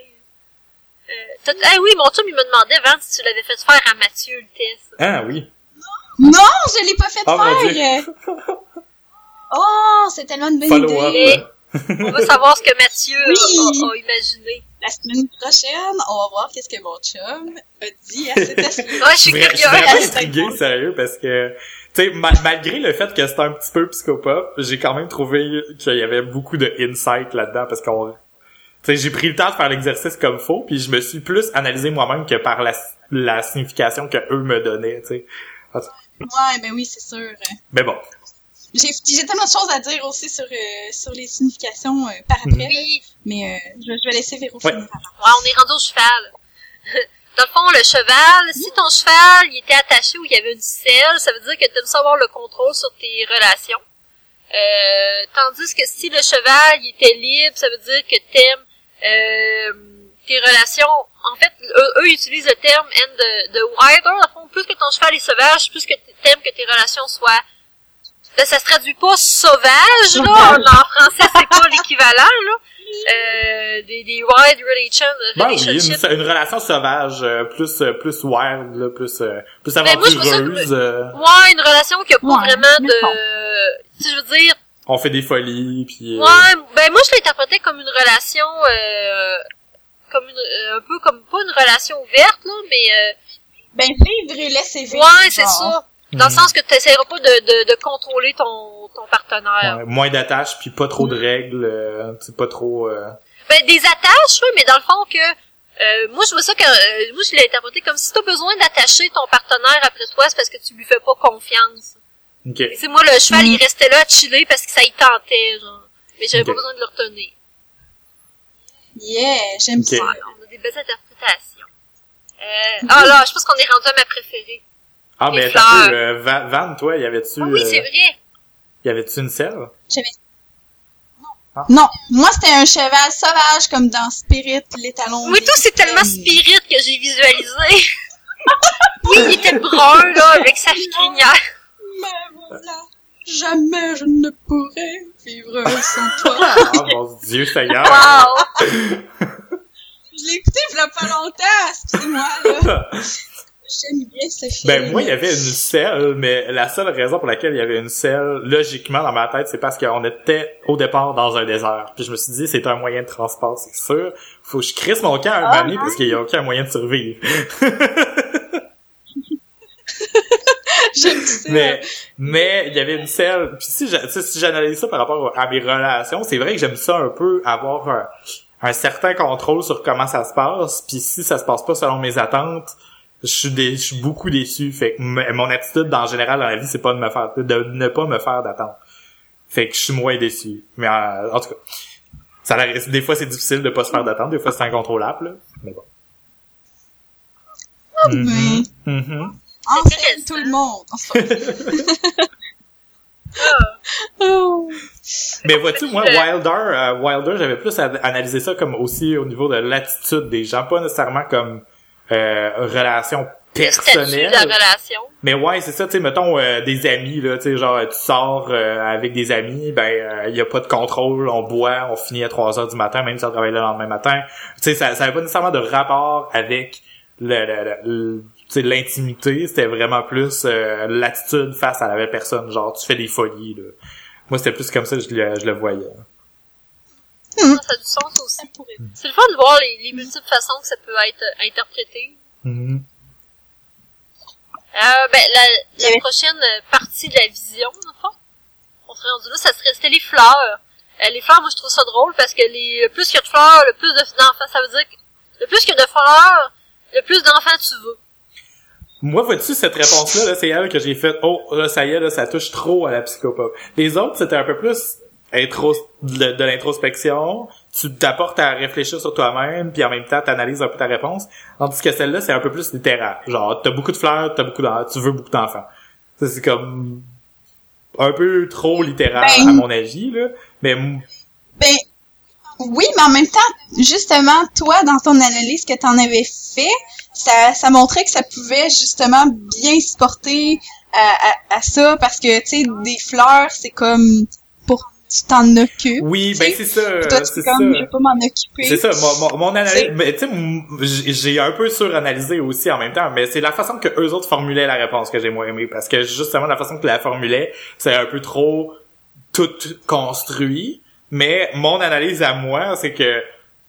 Euh, t'as- ah oui, mon chum, il me demandait, Van, si tu l'avais fait faire à Mathieu, le test. Ah oui. Non, je l'ai pas fait Oh mon faire! Oh, c'est tellement une bonne idée. On va savoir ce que Mathieu a- Oui. a, a imaginé. La semaine prochaine, on va voir qu'est-ce que mon chum a dit à cet test Ouais, je suis vra- je suis curieuse. vraiment intrigué, sérieux, parce que, tu sais, ma- malgré le fait que c'était un petit peu psychopop, j'ai quand même trouvé qu'il y avait beaucoup de insight là-dedans, parce qu'on, j'ai pris le temps de faire l'exercice comme faut, puis je me suis plus analysé moi-même que par la, la signification que eux me donnaient, tu sais. Ouais, ben oui, c'est sûr. Mais bon. J'ai j'ai tellement de choses à dire aussi sur, euh, sur les significations euh, par après. Oui. mais euh, je, je vais laisser Véro Ouais. finir. Ouais, on est rendu au cheval. Dans le fond, le cheval, si ton cheval il était attaché ou il y avait une selle, ça veut dire que tu aimes savoir le contrôle sur tes relations. Euh, tandis que si le cheval il était libre, ça veut dire que t'aimes euh, tes relations. En fait, eux, eux utilisent le terme end de, de wider. Dans le fond, plus que ton cheval est sauvage, plus que t'aimes que tes relations soient ben, ça se traduit pas sauvage, là. En, en français, c'est pas l'équivalent, là. Euh, des, des wild relation, Ben oui, une, relation sauvage, euh, plus, euh, plus wild, là, plus, euh, plus Ben, aventureuse, euh, Ouais, une relation qui a pas Ouais, vraiment de... Tu je veux dire, on fait des folies, puis... euh, ouais, ben moi, je l'interprétais comme une relation... Euh, comme une, euh, un peu comme, pas une relation ouverte, là, mais... Euh, Ben vivre et laisser vivre. ouais, c'est ça. Dans le Mhm. sens que tu pas de, de, de contrôler ton, ton partenaire. ouais, moins d'attaches, puis pas trop de règles, euh, tu sais, pas trop... euh, Ben, des attaches, oui, mais dans le fond que... Euh, moi, je vois ça que... euh, moi, je l'ai interprété comme si t'as besoin d'attacher ton partenaire après toi, c'est parce que tu lui fais pas confiance. Ok. Tu sais, moi, le cheval, Mm. il restait là à chiller parce que ça y tentait, genre. Mais j'avais pas besoin de le retenir. Yeah, j'aime ça. On a des belles interprétations. Euh, ah là, je pense qu'on est rendu à ma préférée. Ah, Les mais t'as euh, Van, Van, toi, y avait-tu... Ah oui, euh, c'est vrai. y avait-tu une selle? J'avais... Non, moi c'était un cheval sauvage comme dans Spirit, l'étalon. Oui, tout, c'est tellement spirit que j'ai visualisé. oui, il était brun, là, avec sa crinière. Mais jamais je ne pourrais vivre sans toi. Ah, mon Dieu, Seigneur! Wow! je l'ai écouté il y a pas longtemps, excusez-moi là. J'aime bien ce film. Ben moi, il y avait une selle, mais la seule raison pour laquelle il y avait une selle, logiquement dans ma tête, c'est parce qu'on était au départ dans un désert. Puis je me suis dit, c'est un moyen de transport, c'est sûr. Faut que je crisse mon camp un Ah, parce qu'il y a aucun moyen de survivre. J'aime ça. mais mais il y avait une selle. Puis si si j'analyse ça par rapport à mes relations, c'est vrai que j'aime ça un peu avoir un, un certain contrôle sur comment ça se passe. Puis si ça se passe pas selon mes attentes, je suis dé- je suis beaucoup déçu. Fait que mon attitude en général dans la vie, c'est pas de me faire de ne pas me faire d'attente. Fait que je suis moins déçu. Mais euh, en tout cas, ça des fois c'est difficile de pas se faire d'attente, des fois c'est incontrôlable. là. Mais bon. Mhm. Mhm. Enseigne tout le monde. Enfin. oh. Mais vois-tu, moi, Wilder, euh, Wilder, j'avais plus à analyser ça comme aussi au niveau de l'attitude des gens, pas nécessairement comme euh, relation personnelle. de la relation. Mais ouais, c'est ça, tu sais, mettons euh, des amis, là, tu sais, genre tu sors euh, avec des amis, ben il y a pas de contrôle, on boit, on finit à 3 heures du matin, même si on travaille le lendemain matin. Tu sais, ça, ça avait pas nécessairement de rapport avec le, le, le- sais, l'intimité, c'était vraiment plus euh, l'attitude face à la belle personne, genre tu fais des folies, là. Moi, c'était plus comme ça que je le, je le voyais. Ça a du sens Ça aussi. pourrait. C'est le fun de voir les, les multiples façons que ça peut être euh, interprété. Mhm. Euh, ben, la, la prochaine partie de la vision, le fond, on serait rendu là, ça serait, c'était les fleurs. Euh, les fleurs, moi, je trouve ça drôle parce que les, le plus qu'il y a de fleurs, le plus de- d'enfants, ça veut dire que le plus qu'il y a de fleurs, le plus d'enfants tu veux. Moi, vois-tu, cette réponse-là, là, c'est elle que j'ai faite, oh, là, ça y est, là, ça touche trop à la psychopop. Les autres, c'était un peu plus intro de, de l'introspection, tu t'apportes à réfléchir sur toi-même, puis en même temps, t'analyses un peu ta réponse. Tandis que celle-là, c'est un peu plus littéral. Genre, t'as beaucoup de fleurs, t'as beaucoup d'en- tu veux beaucoup d'enfants. Ça, c'est comme un peu trop littéral, Ben- à mon avis, là. Mais, Ben, oui, mais en même temps, justement, toi, dans ton analyse que t'en avais fait, ça, ça montrait que ça pouvait justement bien se porter à, à, à ça, parce que, tu sais, des fleurs, c'est comme, pour tu t'en occupes. Oui, ben c'est ça, toi, tu comme, je ça. vais pas m'en occuper. C'est ça, mon, mon, mon analyse, mais tu sais, j'ai un peu suranalysé aussi en même temps, mais c'est la façon que eux autres formulaient la réponse que j'ai moins aimé, parce que justement la façon que la formulaient, c'est un peu trop tout construit, mais mon analyse à moi, c'est que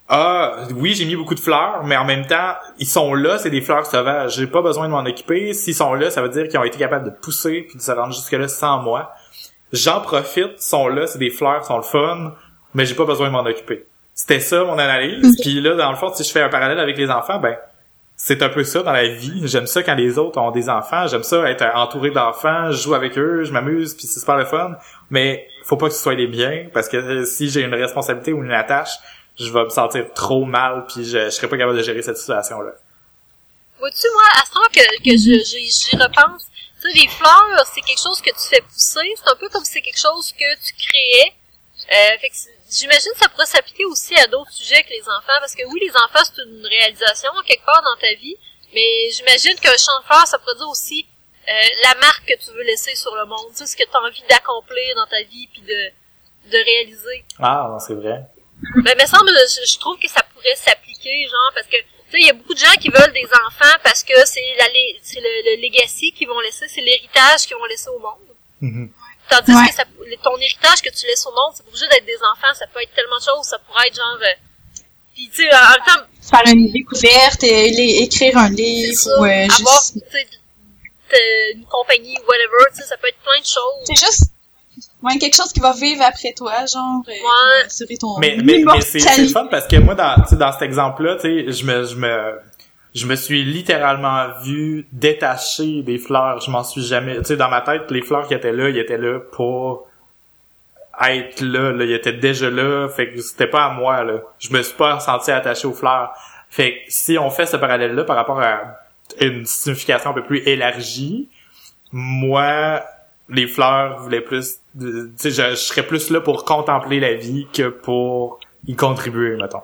ah oui j'ai mis beaucoup de fleurs, mais en même temps ils sont là, c'est des fleurs sauvages, j'ai pas besoin de m'en occuper. S'ils sont là, ça veut dire qu'ils ont été capables de pousser puis de se rendre jusque là sans moi. J'en profite, ils sont là, c'est des fleurs, ils sont le fun, mais j'ai pas besoin de m'en occuper. C'était ça mon analyse. Puis là, dans le fond, si je fais un parallèle avec les enfants, ben c'est un peu ça dans la vie. J'aime ça quand les autres ont des enfants. J'aime ça être entouré d'enfants. Je joue avec eux, je m'amuse, puis c'est super le fun. Mais faut pas que ce soit les biens, parce que si j'ai une responsabilité ou une attache, je vais me sentir trop mal, puis je, je serais pas capable de gérer cette situation-là. Vois-tu, moi, à ce temps que, que je- j'y repense, tu sais, les fleurs, c'est quelque chose que tu fais pousser. C'est un peu comme si c'est quelque chose que tu créais. Euh, fait que j'imagine que ça pourrait s'appliquer aussi à d'autres sujets que les enfants, parce que oui, les enfants, c'est une réalisation quelque part dans ta vie, mais j'imagine qu'un champ de fleurs, ça pourrait dire aussi euh, la marque que tu veux laisser sur le monde, tu sais, ce que tu as envie d'accomplir dans ta vie, puis de, de réaliser. Ah, c'est vrai. Ben, me semble, je, je trouve que ça pourrait s'appliquer, genre, parce que, tu sais, il y a beaucoup de gens qui veulent des enfants parce que c'est la, c'est le, le legacy qu'ils vont laisser, c'est l'héritage qu'ils vont laisser au monde. Mhm. Tandis Ouais. que ça, ton héritage que tu laisses au monde, c'est pas obligé d'être des enfants, ça peut être tellement de choses, ça pourrait être genre, euh, pis tu sais, en même temps, Faire une découverte, et les- écrire un livre, ça, ou euh, avoir, juste... tu sais, de- une compagnie, whatever, tu sais, ça peut être plein de choses. C'est juste... Ouais, quelque chose qui va vivre après toi, genre, euh, Ouais. assurer ton Mais, mais, mais c'est fun parce que moi, dans, tu sais, dans cet exemple-là, tu sais, je me, je me, je me suis littéralement vu détacher des fleurs. Je m'en suis jamais, tu sais, dans ma tête, les fleurs qui étaient là, ils étaient là pour être là, là. Ils étaient déjà là. Fait que c'était pas à moi, là. Je me suis pas senti attaché aux fleurs. Fait que si on fait ce parallèle-là par rapport à une signification un peu plus élargie, moi, les fleurs voulaient plus, tu sais, je, je serais plus là pour contempler la vie que pour y contribuer, mettons.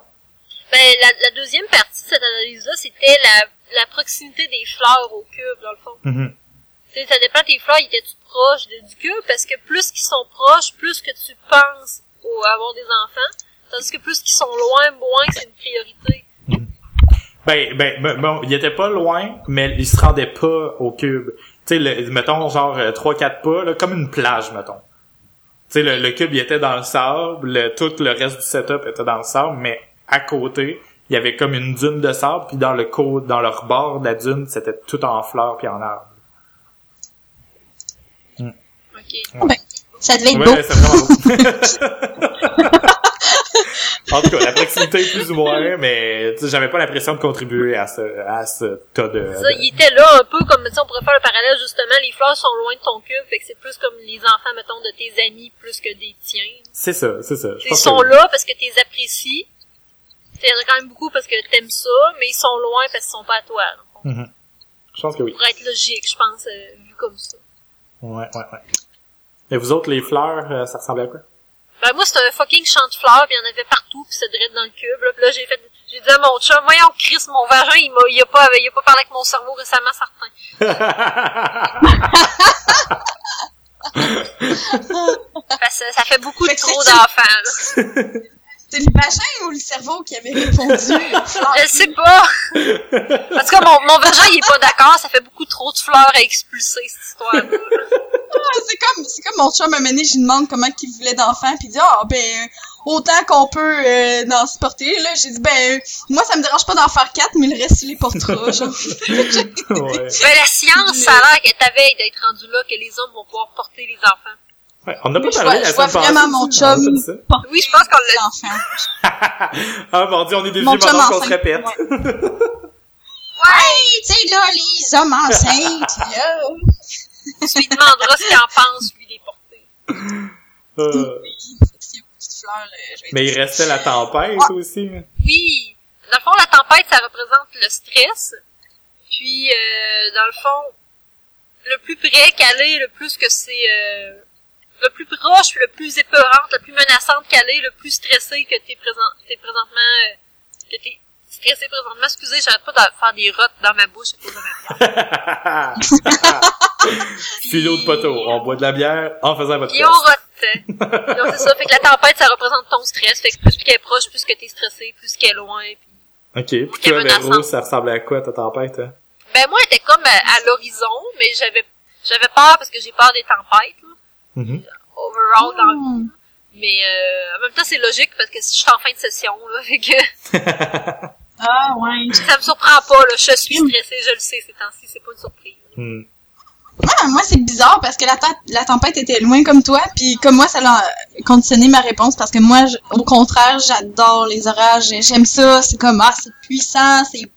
Ben, la, la deuxième partie de cette analyse-là, c'était la, la proximité des fleurs au cube, dans le fond. Mhm. Tu sais, ça dépend tes fleurs, ils étaient-tu proches de- du cube? Parce que plus qu'ils sont proches, plus que tu penses au avoir des enfants. Tandis que plus qu'ils sont loin, moins que c'est une priorité. Ben, ben, ben, bon, il était pas loin, mais il se rendait pas au cube. Tu sais, le- mettons, genre, euh, trois, quatre pas, là, comme une plage, mettons. Tu sais, le, le cube, il était dans le sable, le- tout le reste du setup était dans le sable, mais à côté, il y avait comme une dune de sable, puis dans le côte, dans leur bord de la dune, c'était tout en fleurs puis en arbres. Ok. Ça devait être Ouais, beau. en tout cas, la proximité plus ou moins, mais tu sais, j'avais pas l'impression de contribuer à ce, à ce tas de... Ça, de- il était là un peu comme, tu sais, on pourrait faire le parallèle, justement, les fleurs sont loin de ton cube, fait que c'est plus comme les enfants, mettons, de tes amis, plus que des tiens. C'est ça, c'est ça. Ils sont que- là parce que tu les apprécies. Il y en a quand même beaucoup parce que t'aimes ça, mais ils sont loin parce qu'ils sont pas à toi. Mhm. Je pense que oui. Pourrait être logique, je pense, euh, vu comme ça. Ouais, ouais, ouais. Et vous autres, les fleurs, euh, ça ressemblait à quoi? Ben moi, c'était un fucking champ de fleurs, puis il y en avait partout, puis ça direct dans le cube. Là, Puis là j'ai fait, j'ai dit à mon chum, voyons, Chris, mon vagin, il m'a, il a pas, il a pas parlé avec mon cerveau récemment, certain. Parce que ça fait beaucoup Fait que trop c'est- d'enfants. C'est le vagin ou le cerveau qui avait répondu? Je sais pas. En tout cas, mon, mon vagin, il est pas d'accord, ça fait beaucoup trop de fleurs à expulser, cette histoire Ah, c'est comme, c'est comme mon chum, moment donné, je lui demande comment qu'il voulait d'enfants, puis il dit, ah, ben, autant qu'on peut euh, en supporter, là. J'ai dit, ben, moi, ça me dérange pas d'en faire quatre, mais le reste, il les portera, genre. ouais. Ben, la science, ça a l'air qu'elle t'avait d'être rendu là, que les hommes vont pouvoir porter les enfants. Ouais, On n'a pas Je parlé vois- la je vois semaine passée, vraiment mon chum. Oui, je pense qu'on l'a enfants. ah mon dieu, on est des vieux moments qu'on se répète. Ouais, tu sais, là, les hommes enceintes, là. Tu lui demanderas ce qu'il en pense, lui, les porter. Euh, fleurs, euh, mais il restait la tempête aussi. Oui. Dans le fond, la tempête, ça représente le stress. Puis, euh, dans le fond, le plus près qu'elle est, le plus que c'est... euh, le plus proche, puis le plus épeurante, le plus menaçante qu'elle est, le plus stressé que t'es présent, t'es présentement... euh, que t'es stressé présentement. Excusez, j'arrête pas de faire des rottes dans ma bouche à cause de ma Philo de poteau. On boit de la bière en faisant votre Puis on rote. Donc c'est ça. Fait que la tempête, ça représente ton stress. Fait que plus qu'elle est proche, plus que t'es stressé, plus qu'elle est loin. Puis... Ok. Puis toi, Véro, ça ressemblait à quoi ta tempête? Hein? Ben moi, elle était comme à, l'horizon, mais j'avais j'avais peur parce que j'ai peur des tempêtes. Mm-hmm. Overall dans le vie. Mais euh, en même temps, c'est logique parce que si je suis en fin de session, là, fait que... ah ouais. Ça me surprend pas, là. Je suis stressée, je le sais, ces temps-ci, c'est pas une surprise. Mm. Ouais, moi, c'est bizarre parce que la, la tempête était loin comme toi, puis comme moi, ça a conditionné ma réponse parce que moi, au contraire, j'adore les orages, j'aime ça, c'est comme, ah, c'est puissant, c'est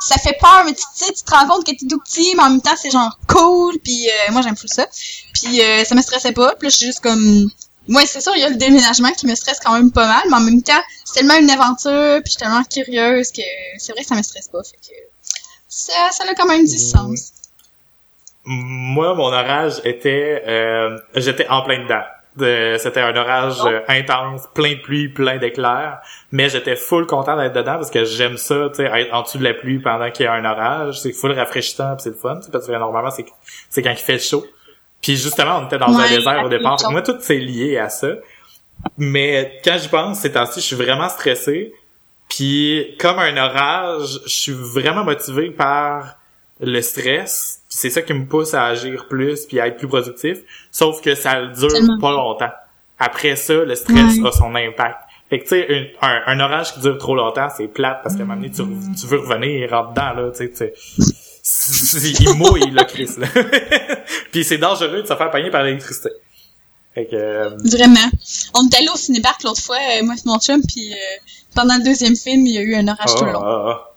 ça fait peur, mais tu sais, tu te rends compte que t'es tout petit, mais en même temps, c'est genre cool, puis euh, moi, j'aime tout ça. Puis euh, ça me stressait pas, puis là, je suis juste comme... Moi, c'est sûr, il y a le déménagement qui me stresse quand même pas mal, mais en même temps, c'est tellement une aventure, puis je suis tellement curieuse que c'est vrai que ça me stresse pas, fait que ça, ça a quand même du sens. Moi, mon orage était... Euh, j'étais en plein dedans c'était un orage oh. euh, intense, plein de pluie, plein d'éclairs, mais j'étais full content d'être dedans parce que j'aime ça, tu sais, être en dessous de la pluie pendant qu'il y a un orage, c'est full rafraîchissant, c'est le fun, parce que normalement c'est c'est quand il fait chaud. Puis justement, on était dans un désert au départ. Moi, tout c'est lié à ça. Mais quand j'y pense, ces temps-ci, je suis vraiment stressé. Puis comme un orage, je suis vraiment motivé par le stress, c'est ça qui me pousse à agir plus puis à être plus productif, sauf que ça dure pas longtemps. Après ça, le stress a son impact. Fait que tu sais, un, un, orage qui dure trop longtemps, c'est plate parce qu'à un moment donné, tu, tu veux revenir et rentre dedans, là, tu sais, il mouille, le Chris, là. puis c'est dangereux de se faire pogner par l'électricité. Fait que... Euh, Vraiment. On est allé au cinépark l'autre fois, euh, moi et mon chum, puis euh, pendant le deuxième film, il y a eu un orage tout le long. Ah, ah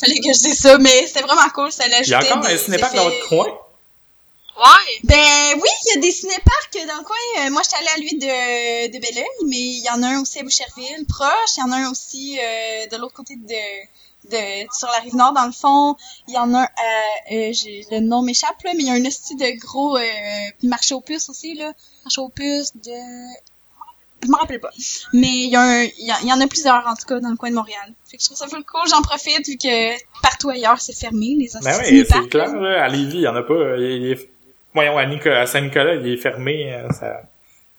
fallait que je dise ça, mais c'était vraiment cool, ça l'a Il y a encore un cinépark dans votre coin? Ouais. Ben oui, il y a des cinéparks dans le coin. Euh, moi, j'étais allée à lui de, de Belleuil, mais il y en a un aussi à Boucherville, proche. Il y en a un aussi euh, de l'autre côté de, de sur la rive nord, dans le fond. Il y en a un, euh, le nom m'échappe, là, mais il y a un hostie de gros euh, marché aux puces aussi, là. Marché aux puces de je me rappelle pas. Mais il y, a il y, en a plusieurs, en tout cas, dans le coin de Montréal. Fait que je trouve ça full cool. J'en profite, vu que partout ailleurs, c'est fermé, les Ben oui, c'est clair, là. À Lévis, il y en a pas. Il, est... Voyons, à, Saint-Nicolas, il est fermé. Euh, ça...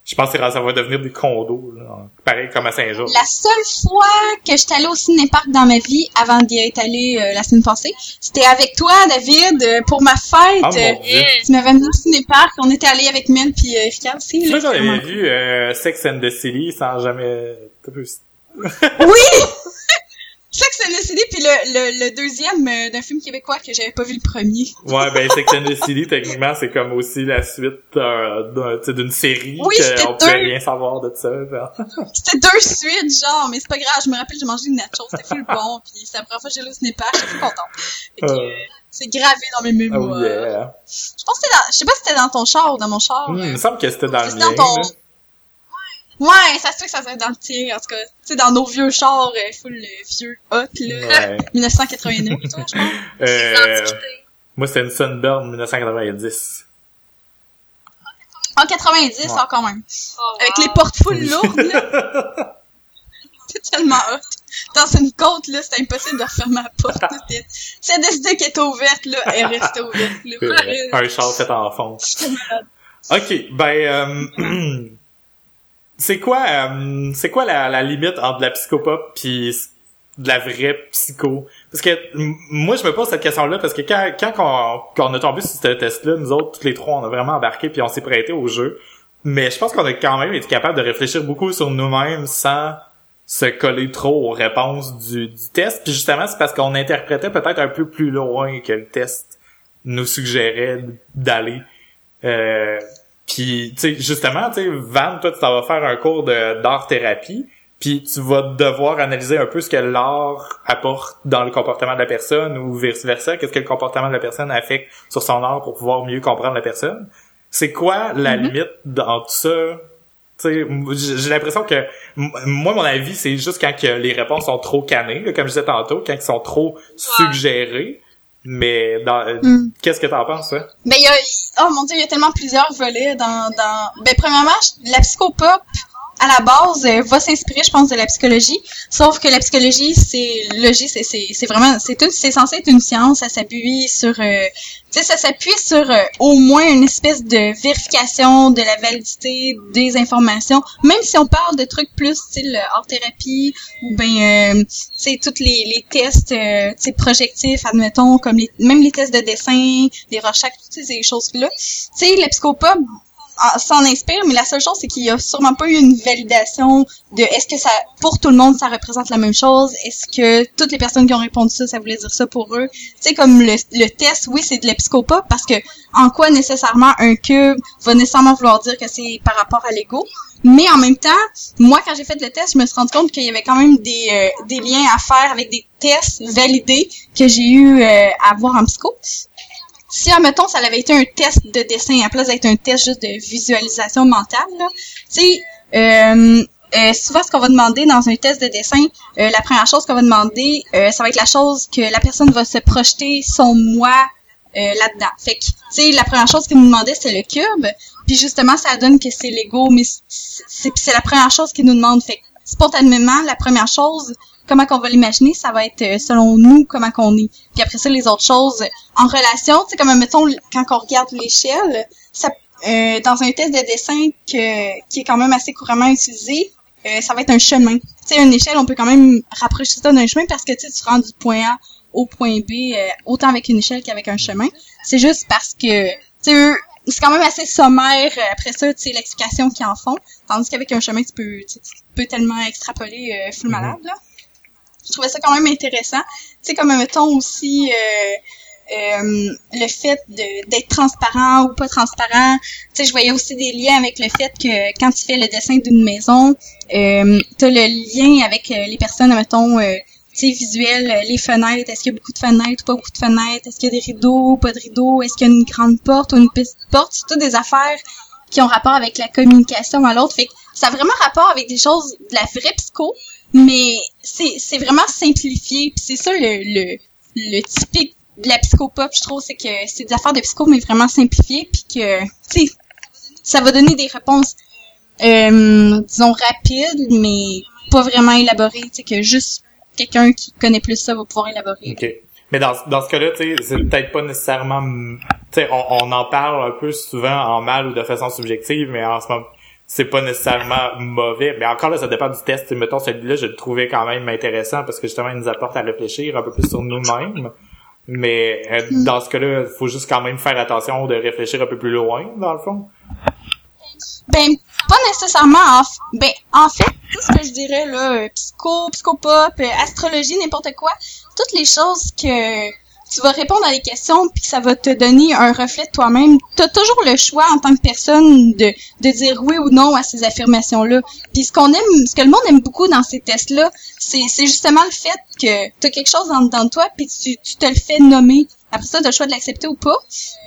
Je pense que ça va devenir des condos, là, pareil comme à Saint-Jean. La seule fois que j'étais allée au cinépark dans ma vie, avant d'y être allée euh, la semaine passée, c'était avec toi, David, euh, pour ma fête. Oh, tu m'avais amené au cinépark, on était allés avec Mel puis euh, Fika aussi. Là, j'avais vu Sex and the City sans jamais... oui! Sex and the City, puis le, le, le deuxième euh, d'un film québécois que j'avais pas vu le premier. ouais, ben Sex and the City, techniquement, c'est comme aussi la suite euh, d'une série oui, qu'on pouvait rien savoir de ça. c'était deux suites, genre, mais c'est pas grave, je me rappelle, j'ai mangé une nacho, c'était full bon, puis c'est la première fois que j'ai lu au cinépark, j'étais contente. Euh. c'est gravé dans mes mémoires. Oh yeah. Je pense que c'était dans, je sais pas si c'était dans ton char ou dans mon char. Hmm, il me semble que c'était dans le mien. Dans ton... Ouais, ça se fait que ça serait dans le tien, en tout cas. Tu sais, dans nos vieux chars, euh, full euh, vieux hot, là. Ouais. 1989, toi, je pense. Euh, moi, c'était une Sunburn 1990. En 90, ouais. quand même. Oh, Avec les portes full lourdes, là. c'est tellement hot. Dans une côte, là, c'était impossible de refermer la porte. Si elle décidait qu'elle était ouverte, là, elle restait ouverte, là. Un char fait en fond. Ok, ben, euh, c'est quoi, euh, c'est quoi la, limite entre la psychopop puis de la vraie psycho? Parce que moi, je me pose cette question-là parce que quand, quand on, a tombé sur ce test-là, nous autres, tous les trois, on a vraiment embarqué puis on s'est prêté au jeu. Mais je pense qu'on a quand même été capable de réfléchir beaucoup sur nous-mêmes sans se coller trop aux réponses du, du test. Puis justement, c'est parce qu'on interprétait peut-être un peu plus loin que le test nous suggérait d'aller. Euh, puis, tu sais, justement, tu sais, Van, toi, tu t'en vas faire un cours de d'art-thérapie, puis tu vas devoir analyser un peu ce que l'art apporte dans le comportement de la personne ou vice-versa, qu'est-ce que le comportement de la personne affecte sur son art pour pouvoir mieux comprendre la personne? C'est quoi la mm-hmm. limite dans tout ça? J'ai l'impression que moi mon avis c'est juste quand que les réponses sont trop cannées comme je disais tantôt quand ils sont trop suggérées mais dans mm. qu'est-ce que t'en penses ça Ben il y a oh mon dieu, il y a tellement plusieurs volets dans dans ben premièrement, la psychopop à la base, euh, va s'inspirer, je pense, de la psychologie. Sauf que la psychologie, c'est logique, c'est, vraiment, c'est tout, c'est censé être une science. Ça s'appuie sur, euh, tu sais, ça s'appuie sur euh, au moins une espèce de vérification de la validité des informations. Même si on parle de trucs plus style hors thérapie ou ben, euh, tu sais, tous les, les tests, tu sais, projectifs, admettons, comme les, même les tests de dessin, les recherches, toutes ces choses-là. Tu sais, la psychopop s'en inspire, mais la seule chose, c'est qu'il y a sûrement pas eu une validation de est-ce que ça, pour tout le monde, ça représente la même chose? Est-ce que toutes les personnes qui ont répondu ça, ça voulait dire ça pour eux? Tu sais, comme le, le test, oui, c'est de l'episcopat, parce que en quoi nécessairement un cube va nécessairement vouloir dire que c'est par rapport à l'ego? Mais en même temps, moi, quand j'ai fait le test, je me suis rendu compte qu'il y avait quand même des, euh, des liens à faire avec des tests validés que j'ai eu euh, à voir en psycho si, admettons, ça avait été un test de dessin à place d'être un test juste de visualisation mentale, là, tu sais, euh, euh, souvent, ce qu'on va demander dans un test de dessin, euh, la première chose qu'on va demander, ça va être la chose que la personne va se projeter son moi là-dedans. Fait que, tu sais, la première chose qu'il nous demandait, c'est le cube. Puis justement, ça donne que c'est l'ego, mais c'est la première chose qu'il nous demande. Fait que, spontanément, la première chose, comment qu'on va l'imaginer, ça va être euh, selon nous comment qu'on est. Puis après ça, les autres choses en relation, tu sais, comme mettons quand on regarde l'échelle, ça euh, dans un test de dessin que, qui est quand même assez couramment utilisé, euh, ça va être un chemin. Tu sais, une échelle, on peut quand même rapprocher ça d'un chemin parce que tu tu rends du point A au point B autant avec une échelle qu'avec un chemin. C'est juste parce que tu sais c'est quand même assez sommaire après ça, tu sais, l'explication qu'ils en font. Tandis qu'avec un chemin, tu peux, tu, peux tellement extrapoler euh, full malade, là je trouvais ça quand même intéressant. Tu sais, comme mettons aussi euh, euh, le fait d'être transparent ou pas transparent. Tu sais, je voyais aussi des liens avec le fait que quand tu fais le dessin d'une maison, euh, tu as le lien avec euh, les personnes, mettons, euh, tu sais, visuel, les fenêtres, est-ce qu'il y a beaucoup de fenêtres ou pas beaucoup de fenêtres, est-ce qu'il y a des rideaux, pas de rideaux, est-ce qu'il y a une grande porte ou une petite porte, c'est toutes des affaires qui ont rapport avec la communication à l'autre. Fait que ça a vraiment rapport avec des choses de la vraie psycho, mais c'est, vraiment simplifié. C'est ça le, le, le typique de la psychopop, je trouve, c'est que c'est des affaires de psycho, mais vraiment simplifiées. Puis que, tu sais, ça va donner des réponses, euh, disons, rapides, mais pas vraiment élaborées. Tu que juste quelqu'un qui connaît plus ça va pouvoir élaborer. OK. Mais dans, dans ce cas-là, tu sais, c'est peut-être pas nécessairement... Tu sais, on, on en parle un peu souvent en mal ou de façon subjective, mais en ce moment c'est pas nécessairement mauvais. Mais encore là, ça dépend du test. Mettons, celui-là, je le trouvais quand même intéressant parce que justement, il nous apporte à réfléchir un peu plus sur nous-mêmes. Mais euh, hmm. dans ce cas-là, il faut juste quand même faire attention de réfléchir un peu plus loin, dans le fond. Ben, pas nécessairement. En, ben, en fait, tout ce que je dirais, là, psycho, psychopop, euh, astrologie, n'importe quoi, toutes les choses que tu vas répondre à des questions puis ça va te donner un reflet de toi-même. Tu as toujours le choix en tant que personne de, de dire oui ou non à ces affirmations-là. Puis ce qu'on aime, ce que le monde aime beaucoup dans ces tests-là, c'est, c'est justement le fait que tu quelque chose en dedans de toi puis tu, tu te le fais nommer. Après ça, tu as le choix de l'accepter ou pas.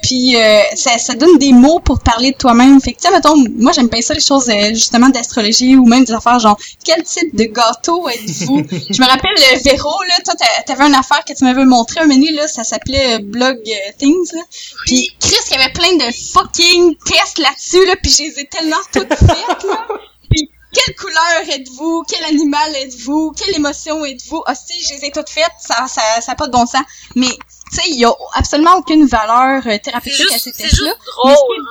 Puis euh, ça, ça donne des mots pour parler de toi-même. Fait que, tu sais, mettons, moi, j'aime pas ça, les choses, euh, justement, d'astrologie ou même des affaires genre, quel type de gâteau êtes-vous? je me rappelle, le Véro, là, toi, t'avais une affaire que tu m'avais montré un menu, là, ça s'appelait euh, Blog Things, là. Puis Chris, il y avait plein de fucking tests là-dessus, là, puis je les ai tellement toutes faites, là. Puis quelle couleur êtes-vous? Quel animal êtes-vous? Quelle émotion êtes-vous? Ah si, je les ai toutes faites, ça, ça, ça a pas de bon sens. Mais tu sais, il y a absolument aucune valeur euh, thérapeutique à ces tests-là. C'est drôle.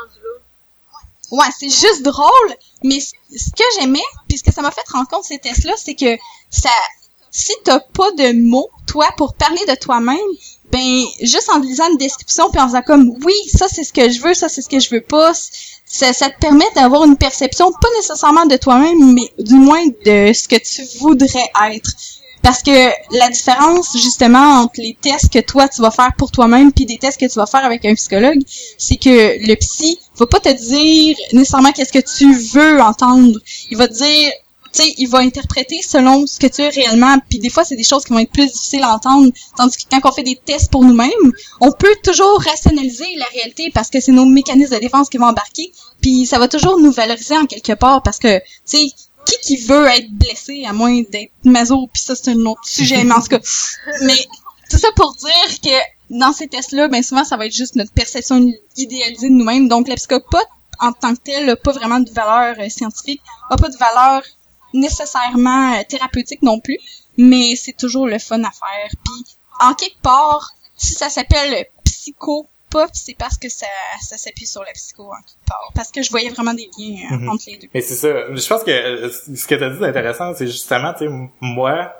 Ouais, c'est juste drôle, mais ce que j'aimais, puis ce que ça m'a fait rendre compte ces tests-là, c'est que ça, si t'as pas de mots, toi, pour parler de toi-même, ben, juste en lisant une description puis en faisant comme, oui, ça c'est ce que je veux, ça c'est ce que je veux pas, ça, ça te permet d'avoir une perception, pas nécessairement de toi-même, mais du moins de ce que tu voudrais être. Parce que la différence, justement, entre les tests que toi, tu vas faire pour toi-même puis des tests que tu vas faire avec un psychologue, c'est que le psy va pas te dire nécessairement qu'est-ce que tu veux entendre. Il va te dire, tu sais, il va interpréter selon ce que tu veux réellement. Puis des fois, c'est des choses qui vont être plus difficiles à entendre. Tandis que quand on fait des tests pour nous-mêmes, on peut toujours rationaliser la réalité parce que c'est nos mécanismes de défense qui vont embarquer. Puis ça va toujours nous valoriser en quelque part parce que, tu sais, qui qui veut être blessé à moins d'être maso puis ça c'est un autre sujet mais en tout cas mais tout ça pour dire que dans ces tests là ben souvent ça va être juste notre perception idéalisée de nous-mêmes donc la psychopathe en tant que tel a pas vraiment de valeur euh, scientifique, a pas de valeur nécessairement euh, thérapeutique non plus, mais c'est toujours le fun à faire. Puis en quelque part, si ça s'appelle c'est parce que ça, ça s'appuie sur la psycho en quelque part. Parce que je voyais vraiment des liens euh, Mhm. entre les deux. Mais c'est ça. Je pense que euh, ce que t'as dit d'intéressant, c'est justement, tu sais, moi,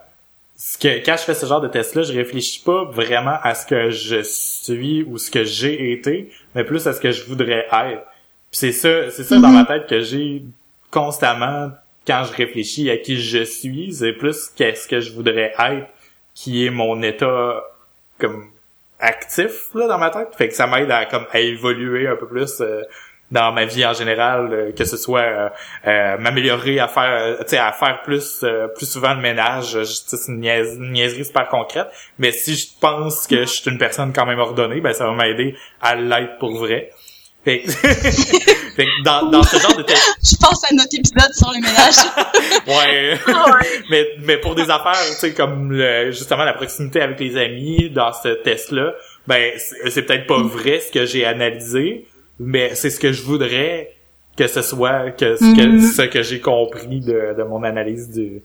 ce que quand je fais ce genre de test-là, je réfléchis pas vraiment à ce que je suis ou ce que j'ai été, mais plus à ce que je voudrais être. Puis c'est ça, c'est ça dans Mhm. ma tête que j'ai constamment quand je réfléchis à qui je suis, c'est plus qu'est-ce que je voudrais être, qui est mon état comme actif là dans ma tête. Fait que ça m'aide à comme à évoluer un peu plus euh, dans ma vie en général, euh, que ce soit euh, euh, m'améliorer à faire, euh, à faire plus plus souvent le ménage. C'est une, niaise- une niaiserie super concrète, mais si je pense que je suis une personne quand même ordonnée, ben ça va m'aider à l'être pour vrai. Fait que, fait que dans, dans ce genre de Je pense à notre épisode sur le ménage. ouais. Ouais. mais mais pour des affaires tu sais comme le- justement la proximité avec les amis dans ce test là ben c'est peut-être pas vrai ce que j'ai analysé mais c'est ce que je voudrais que ce soit que ce que, Mhm. ce que j'ai compris de, de mon analyse du,